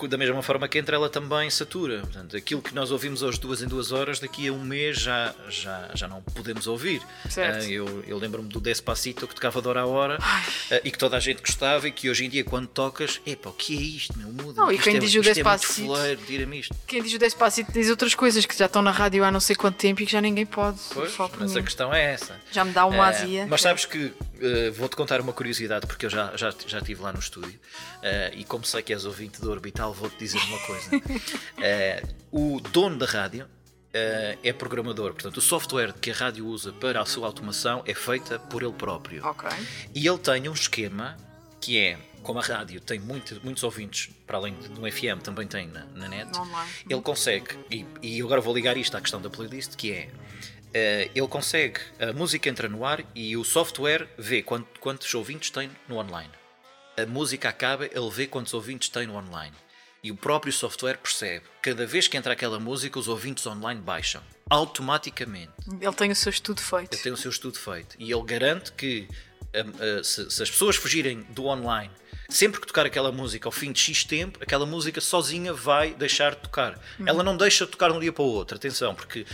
da mesma forma que entra, ela também satura. Portanto, aquilo que nós ouvimos hoje duas em duas horas, daqui a um mês já, já, já não podemos ouvir. Certo. Ah, eu eu lembro-me do Despacito que tocava de hora a hora ah, e que toda a gente gostava e que hoje em dia, quando tocas, epá, o que é isto? Meu, muda. Não, e quem é, diz o é Despacito- tira-me isto. Quem diz o Despacito diz outras coisas que já estão na rádio há não sei quanto tempo e que já ninguém pode. Pois, mas a questão é essa. Já me dá uma Eh, azia. Mas sabes que eh, vou-te contar uma curiosidade, porque eu já, já, já estive lá no estúdio eh, e como sei que és ouvinte do Orbital, vou-te dizer uma coisa. Eh, o dono da rádio eh, é programador, portanto, o software que a rádio usa para a sua automação é feita por ele próprio. Ok. E ele tem um esquema que é, como a rádio tem muito- muitos ouvintes, para além de um FM, também tem na, na net, Online. ele consegue, e, e agora vou ligar isto à questão da playlist, que é, eh, ele consegue, a música entra no ar e o software vê quant- quantos ouvintes tem no online. A música acaba, ele vê quantos ouvintes tem no online. E o próprio software percebe, cada vez que entra aquela música, os ouvintes online baixam. Automaticamente. Ele tem o seu estudo feito. Ele tem o seu estudo feito e ele garante que hum, uh, se, as pessoas fugirem do online, sempre que tocar aquela música ao fim de X tempo, aquela música sozinha vai deixar de tocar. Uhum. Ela não deixa de tocar de um dia para o outro, atenção, porque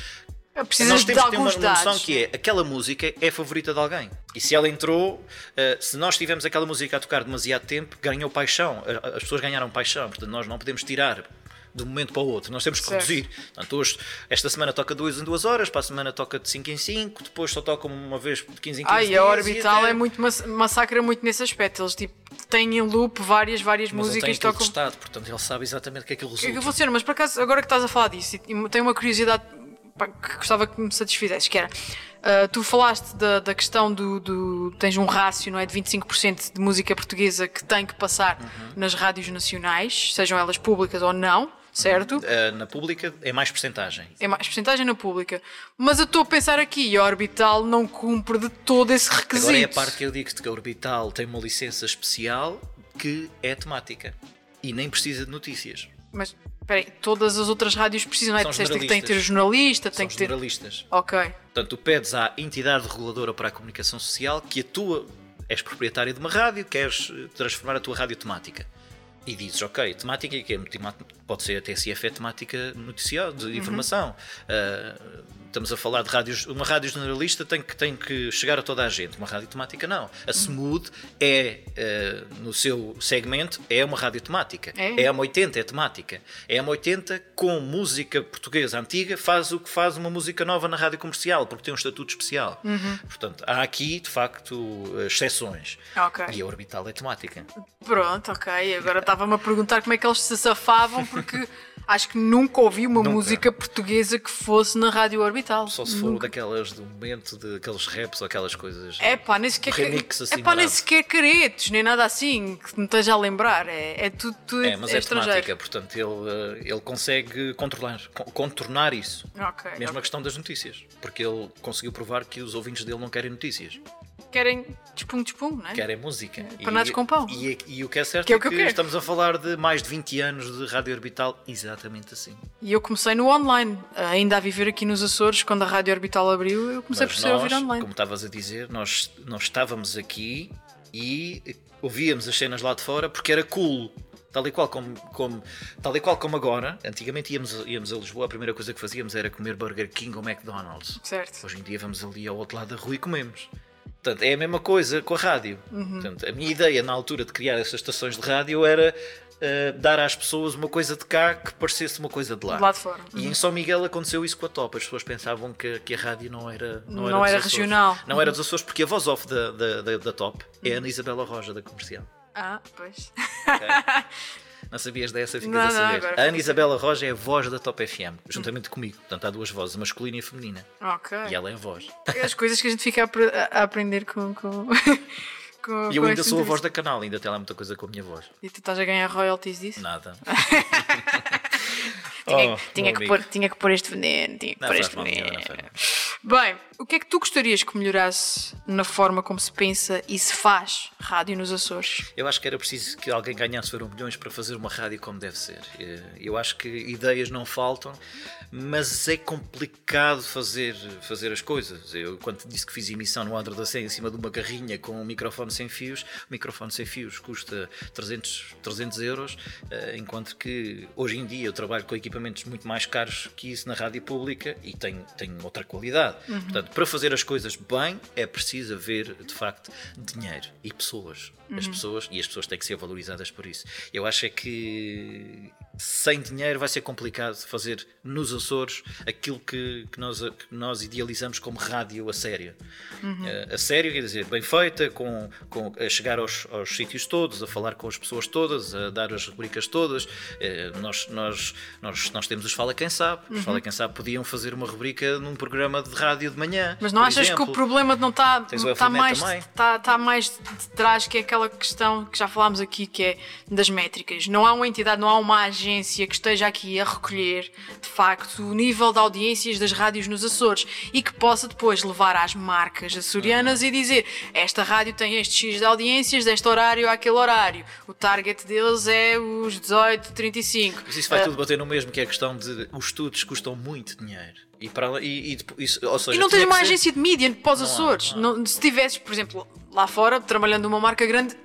Precisas nós de temos que ter uma, noção que é aquela música é a favorita de alguém. E se ela entrou, uh, se nós tivemos aquela música a tocar demasiado tempo, ganhou paixão. As pessoas ganharam paixão, portanto nós não podemos tirar de um momento para o outro, nós temos que Certo. reduzir. Portanto, hoje, esta semana toca duas em duas horas, para a semana toca de 5 em 5, depois só toca uma vez de 15 em 15 Ai, dias. a Orbital até- é muito mass- massacra muito nesse aspecto. Eles tipo têm em loop várias, várias Mas ele tem músicas tocam. testado, portanto ele sabe exatamente o que é que ele Que que resulta. funciona, mas por acaso, agora que estás a falar disso, tenho uma curiosidade pá, que gostava que me satisfizesse, que era, ah, tu falaste da, da questão do, do- tens um rácio, não é, de 25% de música portuguesa que tem que passar Uhum. nas rádios nacionais, sejam elas públicas ou não, certo? Uh, na pública é mais percentagem. É mais porcentagem na pública. Mas eu estou a pensar aqui, e a Orbital não cumpre de todo esse requisito. Agora é a parte que eu digo-te que a Orbital tem uma licença especial que é temática e nem precisa de notícias. Mas, espera aí, todas as outras rádios precisam, não é? São Disseste que tem que ter jornalistas. jornalista, São tem que ter... generalistas. Ok. Portanto, tu pedes à entidade reguladora para a comunicação social que a tua és proprietário de uma rádio, queres transformar a tua rádio temática. E dizes, ok, temática que é? Pode ser até é temática noticial, de informação. Uh, estamos a falar de rádios. Uma rádio generalista tem que, tem que chegar a toda a gente. Uma rádio temática não. A Smooth é, uh, no seu segmento, é uma rádio temática. É, é a M80, é temática. É a M80 com música portuguesa antiga, faz o que faz uma música nova na rádio comercial, porque tem um estatuto especial. Uhum. Portanto, há aqui, de facto, exceções. Okay. E a orbital é temática. Pronto, ok. Agora estava-me a perguntar como é que eles se safavam, porque acho que nunca ouvi uma nunca. música portuguesa que fosse na rádio orbital. Só se for daquelas do momento, de aqueles raps ou aquelas coisas. É pá, nem sequer. Remix, assim, é pá, nem sequer caretos, nem nada assim que me esteja a lembrar. É, é tudo, tudo é, mas é, é temática, portanto ele, eh, ele consegue controlar, contornar isso. Okay, Mesmo okay. a questão das notícias, porque ele conseguiu provar que os ouvintes dele não querem notícias querem despum-despum, não é? Querem música. Panados com pão. E, e, e, o que é certo que é, é que, que estamos a falar de mais de 20 anos de rádio orbital exatamente assim. E eu comecei no online, ainda a viver aqui nos Açores, quando a rádio orbital abriu, eu comecei Mas por ser nós, ouvir online. Como estavas a dizer, nós, nós estávamos aqui e ouvíamos as cenas lá de fora porque era cool tal e qual como, como, tal e qual como agora. Antigamente íamos, íamos a Lisboa, a primeira coisa que fazíamos era comer Burger King ou McDonald's. Certo. Hoje em dia vamos ali ao outro lado da rua e comemos. Portanto, é a mesma coisa com a rádio. Uhum. Portanto, a minha ideia na altura de criar essas estações de rádio era uh, dar às pessoas uma coisa de cá que parecesse uma coisa de lá. De lá de fora. Uhum. E em São Miguel aconteceu isso com a Top. As pessoas pensavam que, que a rádio não era Não, não era, era regional. Não uhum. era dos Açores, porque a voz off da, da, da, da Top é a Ana Isabela Roja, da comercial. Ah, pois. Okay. Não sabias dessa? Ficas não, a saber. Não, a Ana Isabela Roja é a voz da Top FM, juntamente comigo. Portanto, há duas vozes, a masculina e a feminina. Ok. E ela é a voz. As coisas que a gente fica a, a aprender com. com... Com, e eu ainda sou a voz da canal, ainda tem lá muita coisa com a minha voz. E tu estás a ganhar royalties disso? Nada. tinha, oh, tinha, que pôr, tinha que pôr este veneno. Tinha que não, pôr este veneno. Bem, o que é que tu gostarias que melhorasse na forma como se pensa e se faz rádio nos Açores? Eu acho que era preciso que alguém ganhasse foram milhões para fazer uma rádio como deve ser. Eh, eu acho que ideias não faltam, mas é complicado fazer, fazer as coisas. Eu, quando disse que fiz emissão no Andro da Sé em cima de uma carrinha com um microfone sem fios, o microfone sem fios custa 300, 300 euros, eh, enquanto que hoje em dia eu trabalho com equipamentos muito mais caros que isso na rádio pública e tenho, tenho outra qualidade. Uhum. Portanto, para fazer as coisas bem é preciso haver, de facto, dinheiro e pessoas. Uhum. As pessoas e as pessoas têm que ser valorizadas por isso. Eu acho é que sem dinheiro vai ser complicado fazer nos Açores aquilo que, que, nós, que nós idealizamos como rádio a sério. Uhum. Uh, a sério, quer dizer, bem feita, com, com, a chegar aos, aos sítios todos, a falar com as pessoas todas, a dar as rubricas todas. Uh, nós, nós, nós, nós temos os Fala Quem Sabe. Os uhum. Fala Quem Sabe podiam fazer uma rubrica num programa de rádio de manhã. Mas não achas exemplo. que o problema não está está mais, está, está mais de trás que é aquela questão que já falámos aqui, que é das métricas. Não há uma entidade, não há uma agência que esteja aqui a recolher, de facto, o nível de audiências das rádios nos Açores e que possa depois levar às marcas açorianas uhum. e dizer esta rádio tem este X de audiências, deste horário àquele horário. O target deles é os 18, 35. Mas isso vai uh, tudo bater no mesmo, que é a questão de os estudos custam muito dinheiro. E, para, e, e, isso, ou seja, e não tens uma agência de mídia para os Açores. Não, não. se tivesses, por exemplo, lá fora, trabalhando numa marca grande,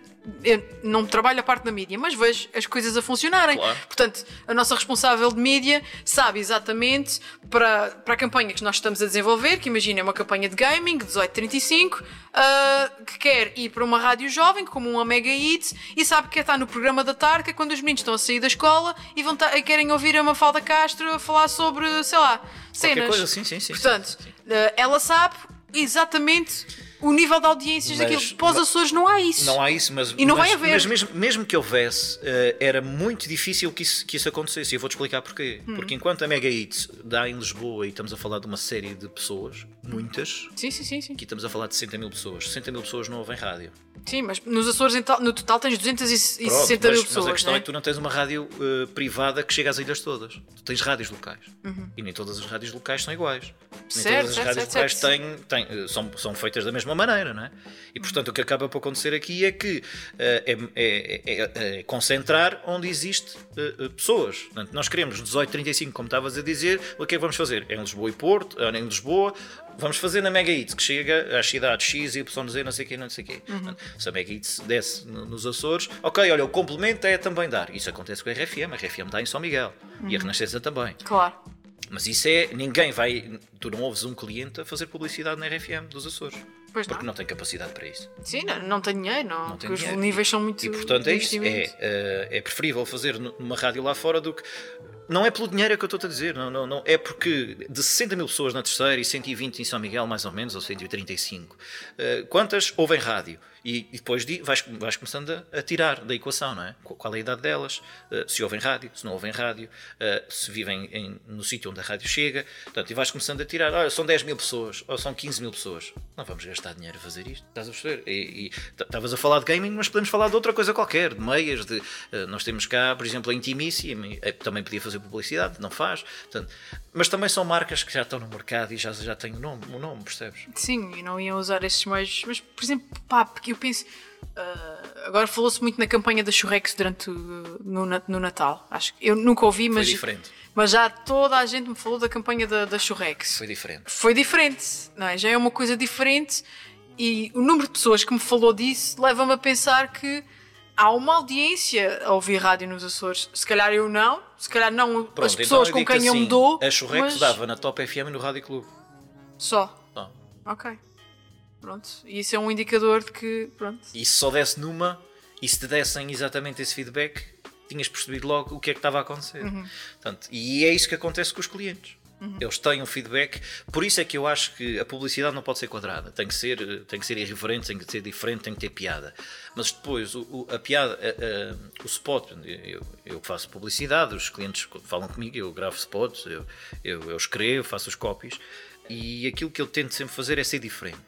eu não trabalho a parte da mídia, mas vejo as coisas a funcionarem. Claro. Portanto, a nossa responsável de mídia sabe exatamente para, para a campanha que nós estamos a desenvolver, que imagina é uma campanha de gaming, 1835, uh, que quer ir para uma rádio jovem, como uma Mega Hits, e sabe que quer estar no programa da tarde, é quando os meninos estão a sair da escola e, vão e querem ouvir a Mafalda Castro a falar sobre, sei lá, cenas. Qualquer coisa, sim, sim, sim. Portanto, sim, sim. Uh, ela sabe exatamente o nível de audiências mas, daquilo. Para os Açores não há isso. Não há isso, mas, e não mas, vai haver. mas mesmo, mesmo que houvesse, uh, era muito difícil que isso, que isso acontecesse. E eu vou-te explicar porquê. Hum. Porque enquanto a Mega Hits dá em Lisboa e estamos a falar de uma série de pessoas, muitas. Sim, sim, sim. sim. Aqui estamos a falar de 60 mil pessoas. 60 mil pessoas não ouvem rádio. Sim, mas nos Açores no total tens 260 Pronto, mil pessoas. Mas a questão é? é que tu não tens uma rádio uh, privada que chega às ilhas todas. Tu tens rádios locais. Uhum. E nem todas as rádios locais são iguais. Certo, nem todas as certo, rádios certo, locais certo. Têm, têm, são, são feitas da mesma maneira, não é? E portanto o que acaba por acontecer aqui é que uh, é, é, é, é, concentrar onde existe uh, pessoas. Portanto, nós queremos 18, 35, como estavas a dizer, o que é que vamos fazer? É em Lisboa e Porto, em Lisboa, vamos fazer na Mega Hits, que chega às cidades X, Y, Z, não sei o quê, não sei o quê. Uhum. Se a Mega Hits desce no- nos Açores, ok, olha, o complemento é também dar. Isso acontece com a RFM, a RFM dá em São Miguel. E a Uhum. Renascença também. Claro. Mas isso é, ninguém vai, tu não ouves um cliente a fazer publicidade na RFM dos Açores. Pois Porque não. não tem capacidade para isso. Sim, não, não tem dinheiro, não. Não tem porque dinheiro. os níveis são muito. E portanto é isso. É, eh, é preferível fazer numa rádio lá fora do que. Não é pelo dinheiro que eu estou a dizer, não, não, não. É porque de 60 mil pessoas na terceira e 120 em São Miguel, mais ou menos, ou 135, eh, quantas ouvem rádio? E, depois vais, vais começando a, tirar da equação, não é? Qu- Qual é a idade delas? eh, se ouvem rádio, se não ouvem rádio, eh, se vivem em- no sítio onde a rádio chega. Portanto, e vais começando a tirar. Olha, são 10 mil pessoas, ou são 15 mil pessoas. Não vamos gastar dinheiro a fazer isto, estás a perceber? E estavas a falar de gaming, mas podemos falar de outra coisa qualquer, de meias, de, eh, nós temos cá, por exemplo, a Intimici, eh, também podia fazer publicidade, não faz. Portanto, mas também são marcas que já estão no mercado e já, já têm o nome, o nome, percebes? Sim, e não iam usar esses meios. Mas, por exemplo, pá, porque eu penso. ah, agora falou-se muito na campanha da Churrex durante o- no, no Natal. Acho que eu nunca ouvi, mas, diferente. mas já toda a gente me falou da campanha da, da Churrex. Foi diferente. Foi diferente, não é? Já é uma coisa diferente e o número de pessoas que me falou disso leva-me a pensar que há uma audiência a ouvir rádio nos Açores. Se calhar eu não, se calhar não Pronto, as pessoas então com eu digo-te quem eu me assim, dou. A Churrex mas dava na Top FM e no Rádio Clube. Só. Só. Ok. Pronto. E isso é um indicador de que. Pronto. E se só desse numa, e se te dessem exatamente esse feedback, tinhas percebido logo o que é que estava a acontecer. Portanto, e é isso que acontece com os clientes. Eles têm um feedback, por isso é que eu acho que a publicidade não pode ser quadrada, tem que ser, eh, tem que ser irreverente, tem que ser diferente, tem que ter piada. Mas depois, o, o- a piada, a- a- o spot, eu, eu faço publicidade, os clientes falam comigo, eu gravo spots, eu, eu, eu escrevo, faço os copies, e aquilo que eu tento sempre fazer é ser diferente.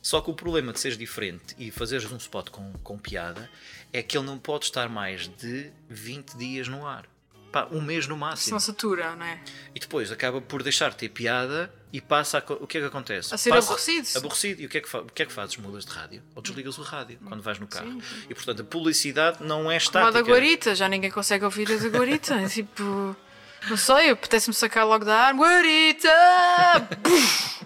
Só que o problema de seres diferente e fazeres um spot com, com piada é que ele não pode estar mais de 20 dias no ar. Pá, um mês no máximo. não satura, não é? E depois acaba por deixar de ter piada e passa a, o que é que acontece? A ser Passa- aborrecido. Aborrecido. E o que, é que o que é que fazes? Mudas de rádio? Ou desligas o rádio quando vais no carro? Sim, sim. E portanto a publicidade não é Como a da estática. Guarita, já ninguém consegue ouvir a da Guarita. É tipo. Não sei, apetece-me sacar logo da arma. Guarita!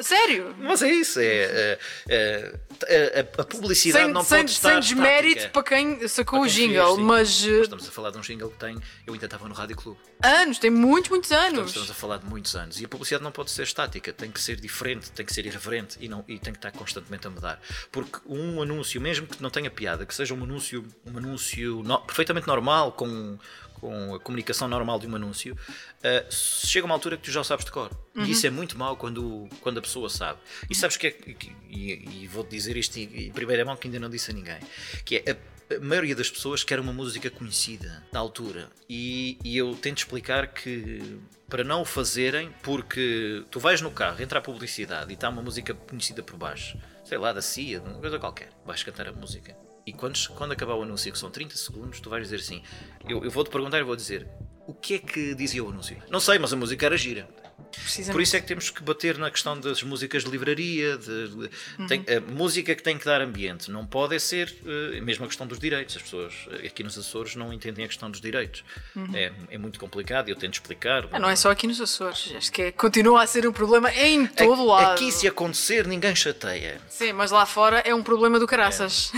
Sério? Mas é isso, é, é, é, a, a publicidade Sem, não sem, pode estar sem desmérito para quem sacou Para o quem jingle, fez, sim. mas Estamos a falar de um jingle que tem. Eu ainda estava no Rádio Clube. anos, tem muitos, muitos anos. estamos a falar de muitos anos. E a publicidade não pode ser estática, tem que ser diferente, tem que ser irreverente e, não, e tem que estar constantemente a mudar. Porque um anúncio, mesmo que não tenha piada, que seja um anúncio, um anúncio no- perfeitamente normal, com, com a comunicação normal de um anúncio, ah, chega uma altura que tu já o sabes de cor. Uhum. E isso é muito mau quando, quando a pessoa sabe. E sabes que é. que- E, e vou-te dizer isto em primeira mão que ainda não disse a ninguém: que é a a maioria das pessoas quer uma música conhecida da altura e, e eu tento explicar que para não o fazerem, porque tu vais no carro, entra a publicidade e está uma música conhecida por baixo, sei lá, da CIA, uma coisa qualquer, vais cantar a música. E quando, quando acabar o anúncio, que são 30 segundos, tu vais dizer assim: eu, eu vou-te perguntar e vou dizer o que é que dizia o anúncio? Não sei, mas a música era gira. Por isso é que temos que bater na questão das músicas de livraria, de, de- Uhum. tem- a música que tem que dar ambiente. Não pode é ser eh, mesmo a questão dos direitos. As pessoas eh, aqui nos Açores não entendem a questão dos direitos. É, é muito complicado e eu tento explicar. Uhum. Ah, não é só aqui nos Açores, acho que é- continua a ser um problema em todo lado. Aqui se acontecer, ninguém chateia. Sim, mas lá fora é um problema do caraças.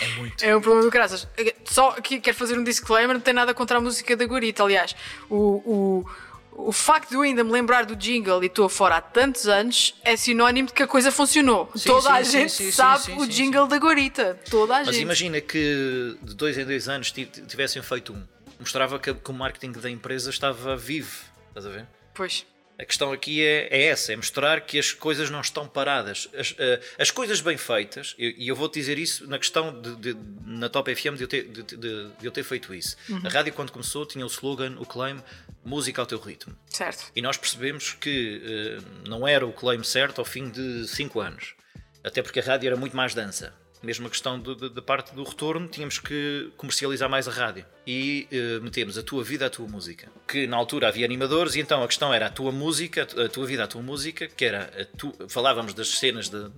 É muito. É um problema do caraças. Só que quero fazer um disclaimer, não tem nada contra a música da Guarita. Aliás, o, o, o facto de eu ainda me lembrar do jingle e estou fora há tantos anos é sinónimo de que a coisa funcionou. Sim, Toda a sim, gente sim, sabe o jingle da Guarita. Toda a Mas gente. imagina que de dois em dois anos ti- tivessem feito um. Mostrava que, que o marketing da empresa estava vivo. Estás a ver? Pois. A questão aqui é, é essa, é mostrar que as coisas não estão paradas. As, eh, as coisas bem feitas, e eu vou-te dizer isso na questão de, de- na Top FM de eu ter, de, de- eu ter feito isso. A rádio, quando começou, tinha o slogan, o claim, música ao teu ritmo. Certo. E nós percebemos que eh, não era o claim certo ao fim de 5 anos. Até porque a rádio era muito mais dança. Mesmo a questão da parte do retorno, tínhamos que comercializar mais a rádio. E eh, metemos a tua vida, a tua música. Que na altura havia animadores, e então a questão era a tua música, a tu- a tua vida, a tua música, que era a tu- falávamos das cenas de-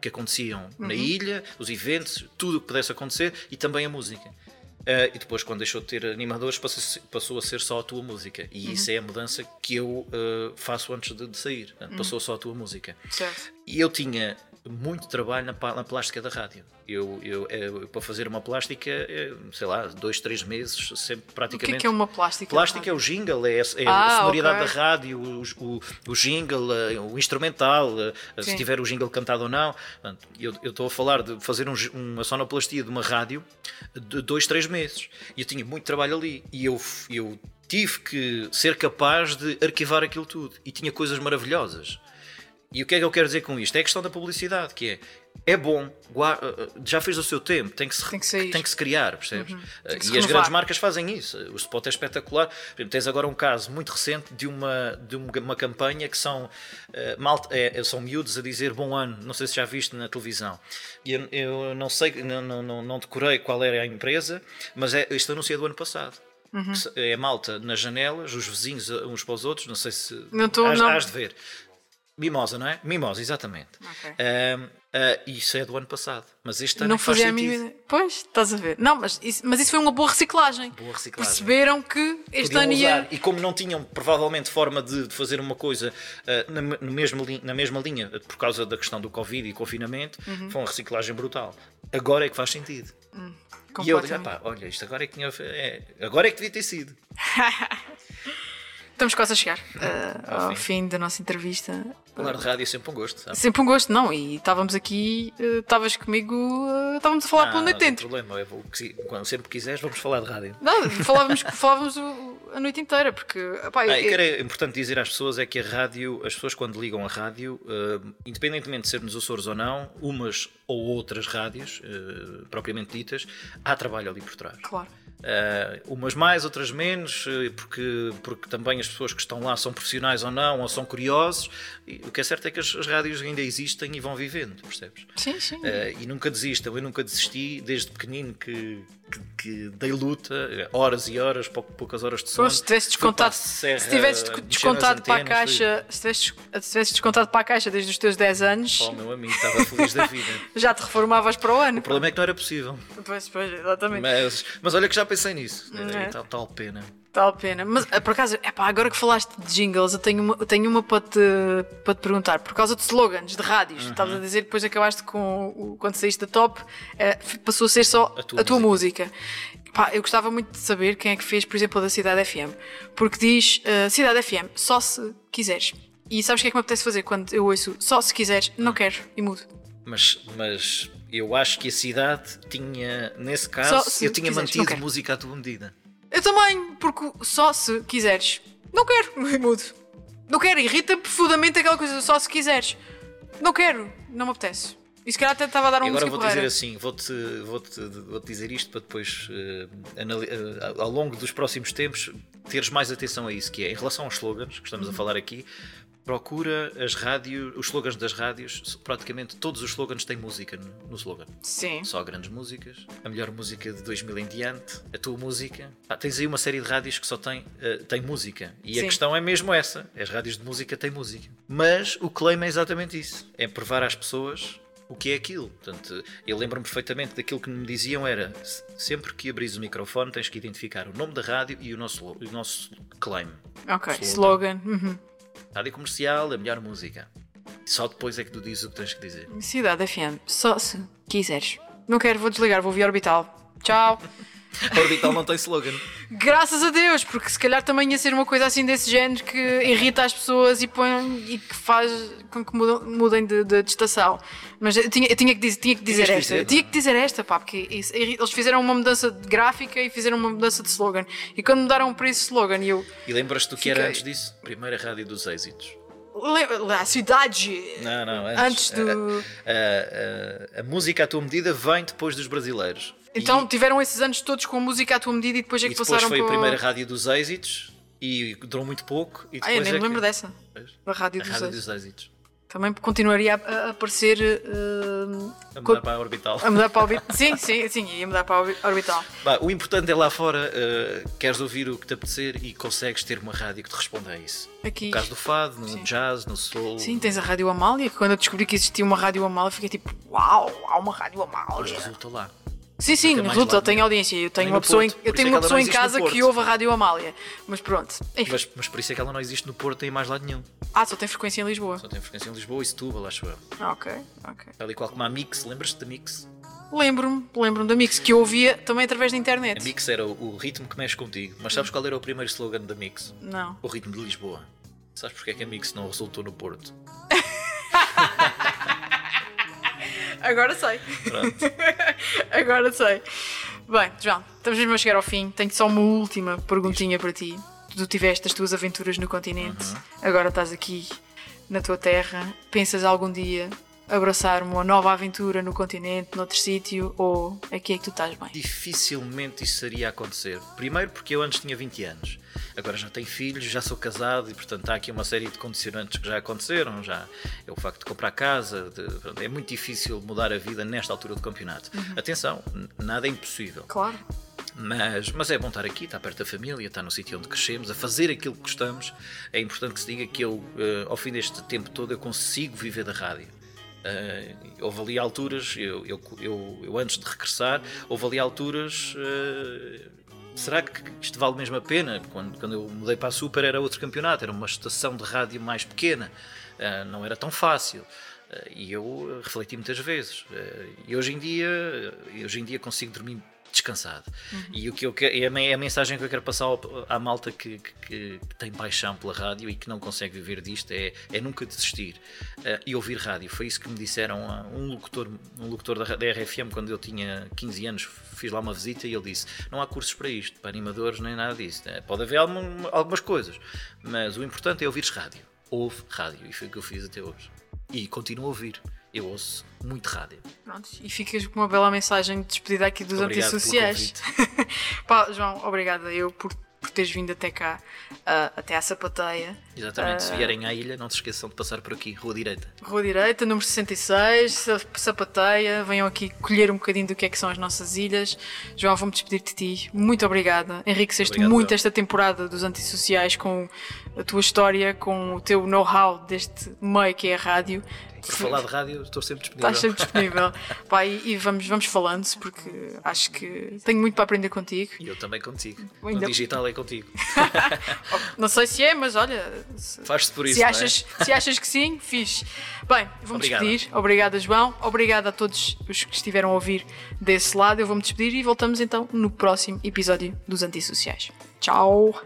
que aconteciam na ilha, os eventos, tudo o que pudesse acontecer e também a música. Uh, e depois, quando deixou de ter animadores, passou, passou a ser só a tua música. E isso é a mudança que eu uh, faço antes de, de sair. Passou só a tua música. Certo. E eu tinha muito trabalho na, na plástica da rádio. Eu, eu, eu, para fazer uma plástica, eh, sei lá, dois, três meses, sempre O que praticamente. é que é uma plástica? Plástica é o jingle, é, a- é Ah, a sonoridade ok. da rádio, o, o, o jingle, eh, o instrumental, eh, Sim. se tiver o jingle cantado ou não. Eu eu estou a falar de fazer um uma sonoplastia de uma rádio de dois, três meses. E eu tinha muito trabalho ali. E eu, eu tive que ser capaz de arquivar aquilo tudo. E tinha coisas maravilhosas. E o que é que eu quero dizer com isto? É a questão da publicidade, que é é bom, gua- já fez o seu tempo, tem que se, Tem que. Uhum. tem que se criar, percebes? Que se e as renovar. grandes marcas fazem isso. O spot é espetacular. Por exemplo, tens agora um caso muito recente de uma, de uma, campanha que são, eh, malta- é, são miúdos a dizer bom ano. Não sei se já viste na televisão. E Eu, eu não sei, não, não, não, decorei qual era a empresa, mas é, este anúncio é do ano passado. Uhum. É malta nas janelas, os vizinhos uh, uns para os outros. Não sei se. Não tô- hás, não. hás de ver. Mimosa, não é? Mimosa, exatamente. Ok. Ahm, ah, isso é do ano passado. Mas este ano Não é faz fazia a sentido. ideia. Pois, estás a ver. Não, mas isso, mas isso foi uma boa reciclagem. Boa reciclagem. Perceberam que este Podiam ano ia. E como não tinham provavelmente forma de, de fazer uma coisa ah, na, me- no mesmo li- na mesma linha por causa da questão do Covid e confinamento, Uhum. foi uma reciclagem brutal. Agora é que faz sentido. E eu digo. "Epá, olha, isto agora é que tinha. É, agora é que devia ter sido. Estamos quase a chegar uh, Ao ao fim da nossa entrevista. Falar de rádio é sempre um gosto, sabe? Sempre um gosto, não. E estávamos aqui, uh, estavas comigo, uh, estávamos a falar pela Ah, noite não tem dentro. problema. quando sempre quiseres, vamos falar de rádio. Não, falávamos, falávamos o- a noite inteira, porque. epá, eu- Ah, eu- era importante dizer às pessoas é que a rádio, as pessoas quando ligam a rádio, eh, independentemente de sermos Açores ou não, umas ou outras rádios, eh, propriamente ditas, há trabalho ali por trás. Claro. Eh, umas mais, outras menos, eh, porque, porque também as pessoas que estão lá são profissionais ou não, ou são curiosos. E o que é certo é que as, as rádios ainda existem e vão vivendo, percebes? Sim, sim. Eh, e nunca desistam, eu nunca desisti desde pequenino que, que, que dei luta, horas e horas, pou- poucas horas de sono. Pois, se tivesse descontado, serra, se tivesse descontado para a caixa, se tivesse, se tivesse descontado para a caixa desde os teus 10 anos, Oh, meu amigo, estava feliz da vida. já te reformavas para o ano. O problema é que não era possível. Pois, pois, exatamente. Mas, mas olha que já pensei nisso. É? tal, tal pena. A pena. Mas eh, por acaso, epá, agora que falaste de jingles, eu tenho uma, eu tenho uma para, te, para te perguntar. Por causa de slogans, de rádios, Uhum. estavas a dizer depois acabaste com quando saíste da top, eh, passou a ser só a tua tua, música. Pá, eu gostava muito de saber quem é que fez, por exemplo, a da Cidade FM. Porque diz eh, Cidade FM, só se quiseres. E sabes o que é que me apetece fazer quando eu ouço só se quiseres, não quero e mudo. Mas, mas eu acho que a cidade tinha, nesse caso, se eu tinha quiseres, mantido música à tua medida. Eu também, porque só se quiseres. Não quero, mudo. Não quero, irrita profundamente aquela coisa, só se quiseres. Não quero, não me apetece. E se calhar até estava a dar uma agora vou-te dizer assim, vou-te vou -te, vou -te dizer isto para depois, eh, ao longo dos próximos tempos, teres mais atenção a isso, que é, em relação aos slogans, que estamos Uhum. a falar aqui, procura as rádios, os slogans das rádios, praticamente todos os slogans têm música no, no slogan. Sim. Só grandes músicas, a melhor música de 2000 em diante, a tua música. Ah, tens aí uma série de rádios que só tem, eh, tem música. E Sim. a questão é mesmo essa: as rádios de música têm música. Mas o claim é exatamente isso: é provar às pessoas o que é aquilo. Portanto, eu lembro-me perfeitamente daquilo que me diziam: era se- sempre que abris o microfone, tens que identificar o nome da rádio e o nosso, o nosso claim. Ok, Slogan. slogan. Uhum. Rádio comercial, a melhor música. Só depois é que tu dizes o que tens que dizer. Cidade FM, só se quiseres. Não quero, vou desligar, vou via orbital. Tchau. A Orbital não tem slogan. Graças a Deus, porque se calhar também ia ser uma coisa assim desse género que irrita as pessoas e, põe, e que faz com que mudem de, de- de estação. Mas eu tinha, eu tinha que, dizer, tinha que dizer Tinhas esta. dizer, tinha que dizer esta, pá, porque isso- eles fizeram uma mudança de gráfica e fizeram uma mudança de slogan. E quando mudaram para esse slogan, eu. E lembras-te do que era antes disso? Primeira rádio dos êxitos. A cidade! Não, não, antes. Antes do- A, a- a música à tua medida vem depois dos brasileiros. Então e, tiveram esses anos todos com música à tua medida e depois é que depois passaram foi para. a primeira rádio dos êxitos e durou muito pouco. E Ah, eu nem é me que- lembro dessa. Pois, Da Rádio A dos rádio dos êxitos. Também continuaria a, a aparecer. uh, A mudar para a orbital. a mudar para a orbital. Sim, sim, sim, ia mudar para a orbi- orbital. Bah, o importante é lá fora, eh, queres ouvir o que te apetecer e consegues ter uma rádio que te responda a isso. Aqui. No caso do fado, no Sim. jazz, no soul. Sim, tens a Rádio Amália, que quando eu descobri que existia uma Rádio Amália, fiquei tipo, uau, há uma Rádio Mas Amália. resulta lá. Sim, sim, resulta, lá tem audiência. Eu tenho uma pessoa, em, Porto, eu por tenho é uma pessoa em no casa que ouve a Rádio Amália. Mas pronto. Mas, mas por isso é que ela não existe no Porto em mais lado nenhum. Ah, só tem frequência em Lisboa. Só tem frequência em Lisboa e Setúbal, acho eu. Ok, ok. Tal e qual como a Mix, lembras-te da Mix? Lembro-me, lembro-me da Mix que eu ouvia também através da A internet. Mix era o, o ritmo que mexe contigo. Mas sabes qual era o primeiro slogan da Mix? Não. O ritmo de Lisboa. Sabes porque é que a Mix não resultou no Porto? Agora sei. Pronto. Agora sei. Bem, João, estamos mesmo a chegar ao fim. Tenho só uma última perguntinha para ti. Tu tiveste as tuas aventuras no continente, Uhum. agora estás aqui na tua terra. Pensas algum dia abraçar uma nova aventura no continente, noutro sítio, ou aqui é que tu estás bem? Dificilmente isso iria acontecer. Primeiro porque eu antes tinha 20 anos. Agora já tenho filhos, já sou casado e portanto há aqui uma série de condicionantes que já aconteceram. Já é o facto de comprar casa. de- pronto, é muito difícil mudar a vida nesta altura do campeonato. Atenção, n- nada é impossível. Claro. Mas, mas é bom estar aqui, estar perto da família, estar no sítio onde crescemos, a fazer aquilo que gostamos. É importante que se diga que eu, eh, ao fim deste tempo todo, eu consigo viver da rádio. Eh, houve ali alturas, eu, eu, eu, eu antes de regressar, houve ali alturas. eh, será que isto vale mesmo a pena? Quando, quando eu mudei para a Super era outro campeonato, era uma estação de rádio mais pequena, eh, não era tão fácil. Eh, e eu refleti muitas vezes. E hoje em dia, hoje em dia consigo dormir descansado. E o que eu quero, é a men- a mensagem que eu quero passar à malta que, que- que- tem paixão pela rádio e que não consegue viver disto é, é nunca desistir eh, e ouvir rádio. Foi isso que me disseram a um locutor, um locutor da, da RFM quando eu tinha 15 anos. Fiz lá uma visita e ele disse: Não há cursos para isto, para animadores, nem nada disso. Eh, Pode haver algum- algumas coisas, mas o importante é ouvires rádio. Ouve rádio e foi o que eu fiz até hoje. E continuo a ouvir. Eu ouço muito rádio. Pronto, e ficas com uma bela mensagem de despedida aqui dos Obrigado antissociais. Pá, João, obrigada eu por, por teres vindo até cá, ah, até à sapateia. Exatamente, se Ah. vierem à ilha, não se esqueçam de passar por aqui, Rua Direita. Rua Direita, número 66, sa- sapateia. Venham aqui colher um bocadinho do que é que são as nossas ilhas. João, vou-me despedir de ti. Muito obrigada. Enriqueceste Obrigado, muito eu. esta temporada dos antissociais com a tua história, com o teu know-how deste meio que é a rádio. Por falar de rádio, estou sempre disponível. Estás sempre disponível. Pá, e, e vamos, vamos falando porque acho que tenho muito para aprender contigo. E eu também contigo. Ainda- No digital é contigo. Não sei se é, mas olha. Se, Faz-se por isso. se é? achas, se achas que sim, fixe. Bem, vou-me despedir. Obrigada, João. Obrigada a todos os que estiveram a ouvir desse lado. Eu vou-me despedir e voltamos então no próximo episódio dos Antissociais. Tchau!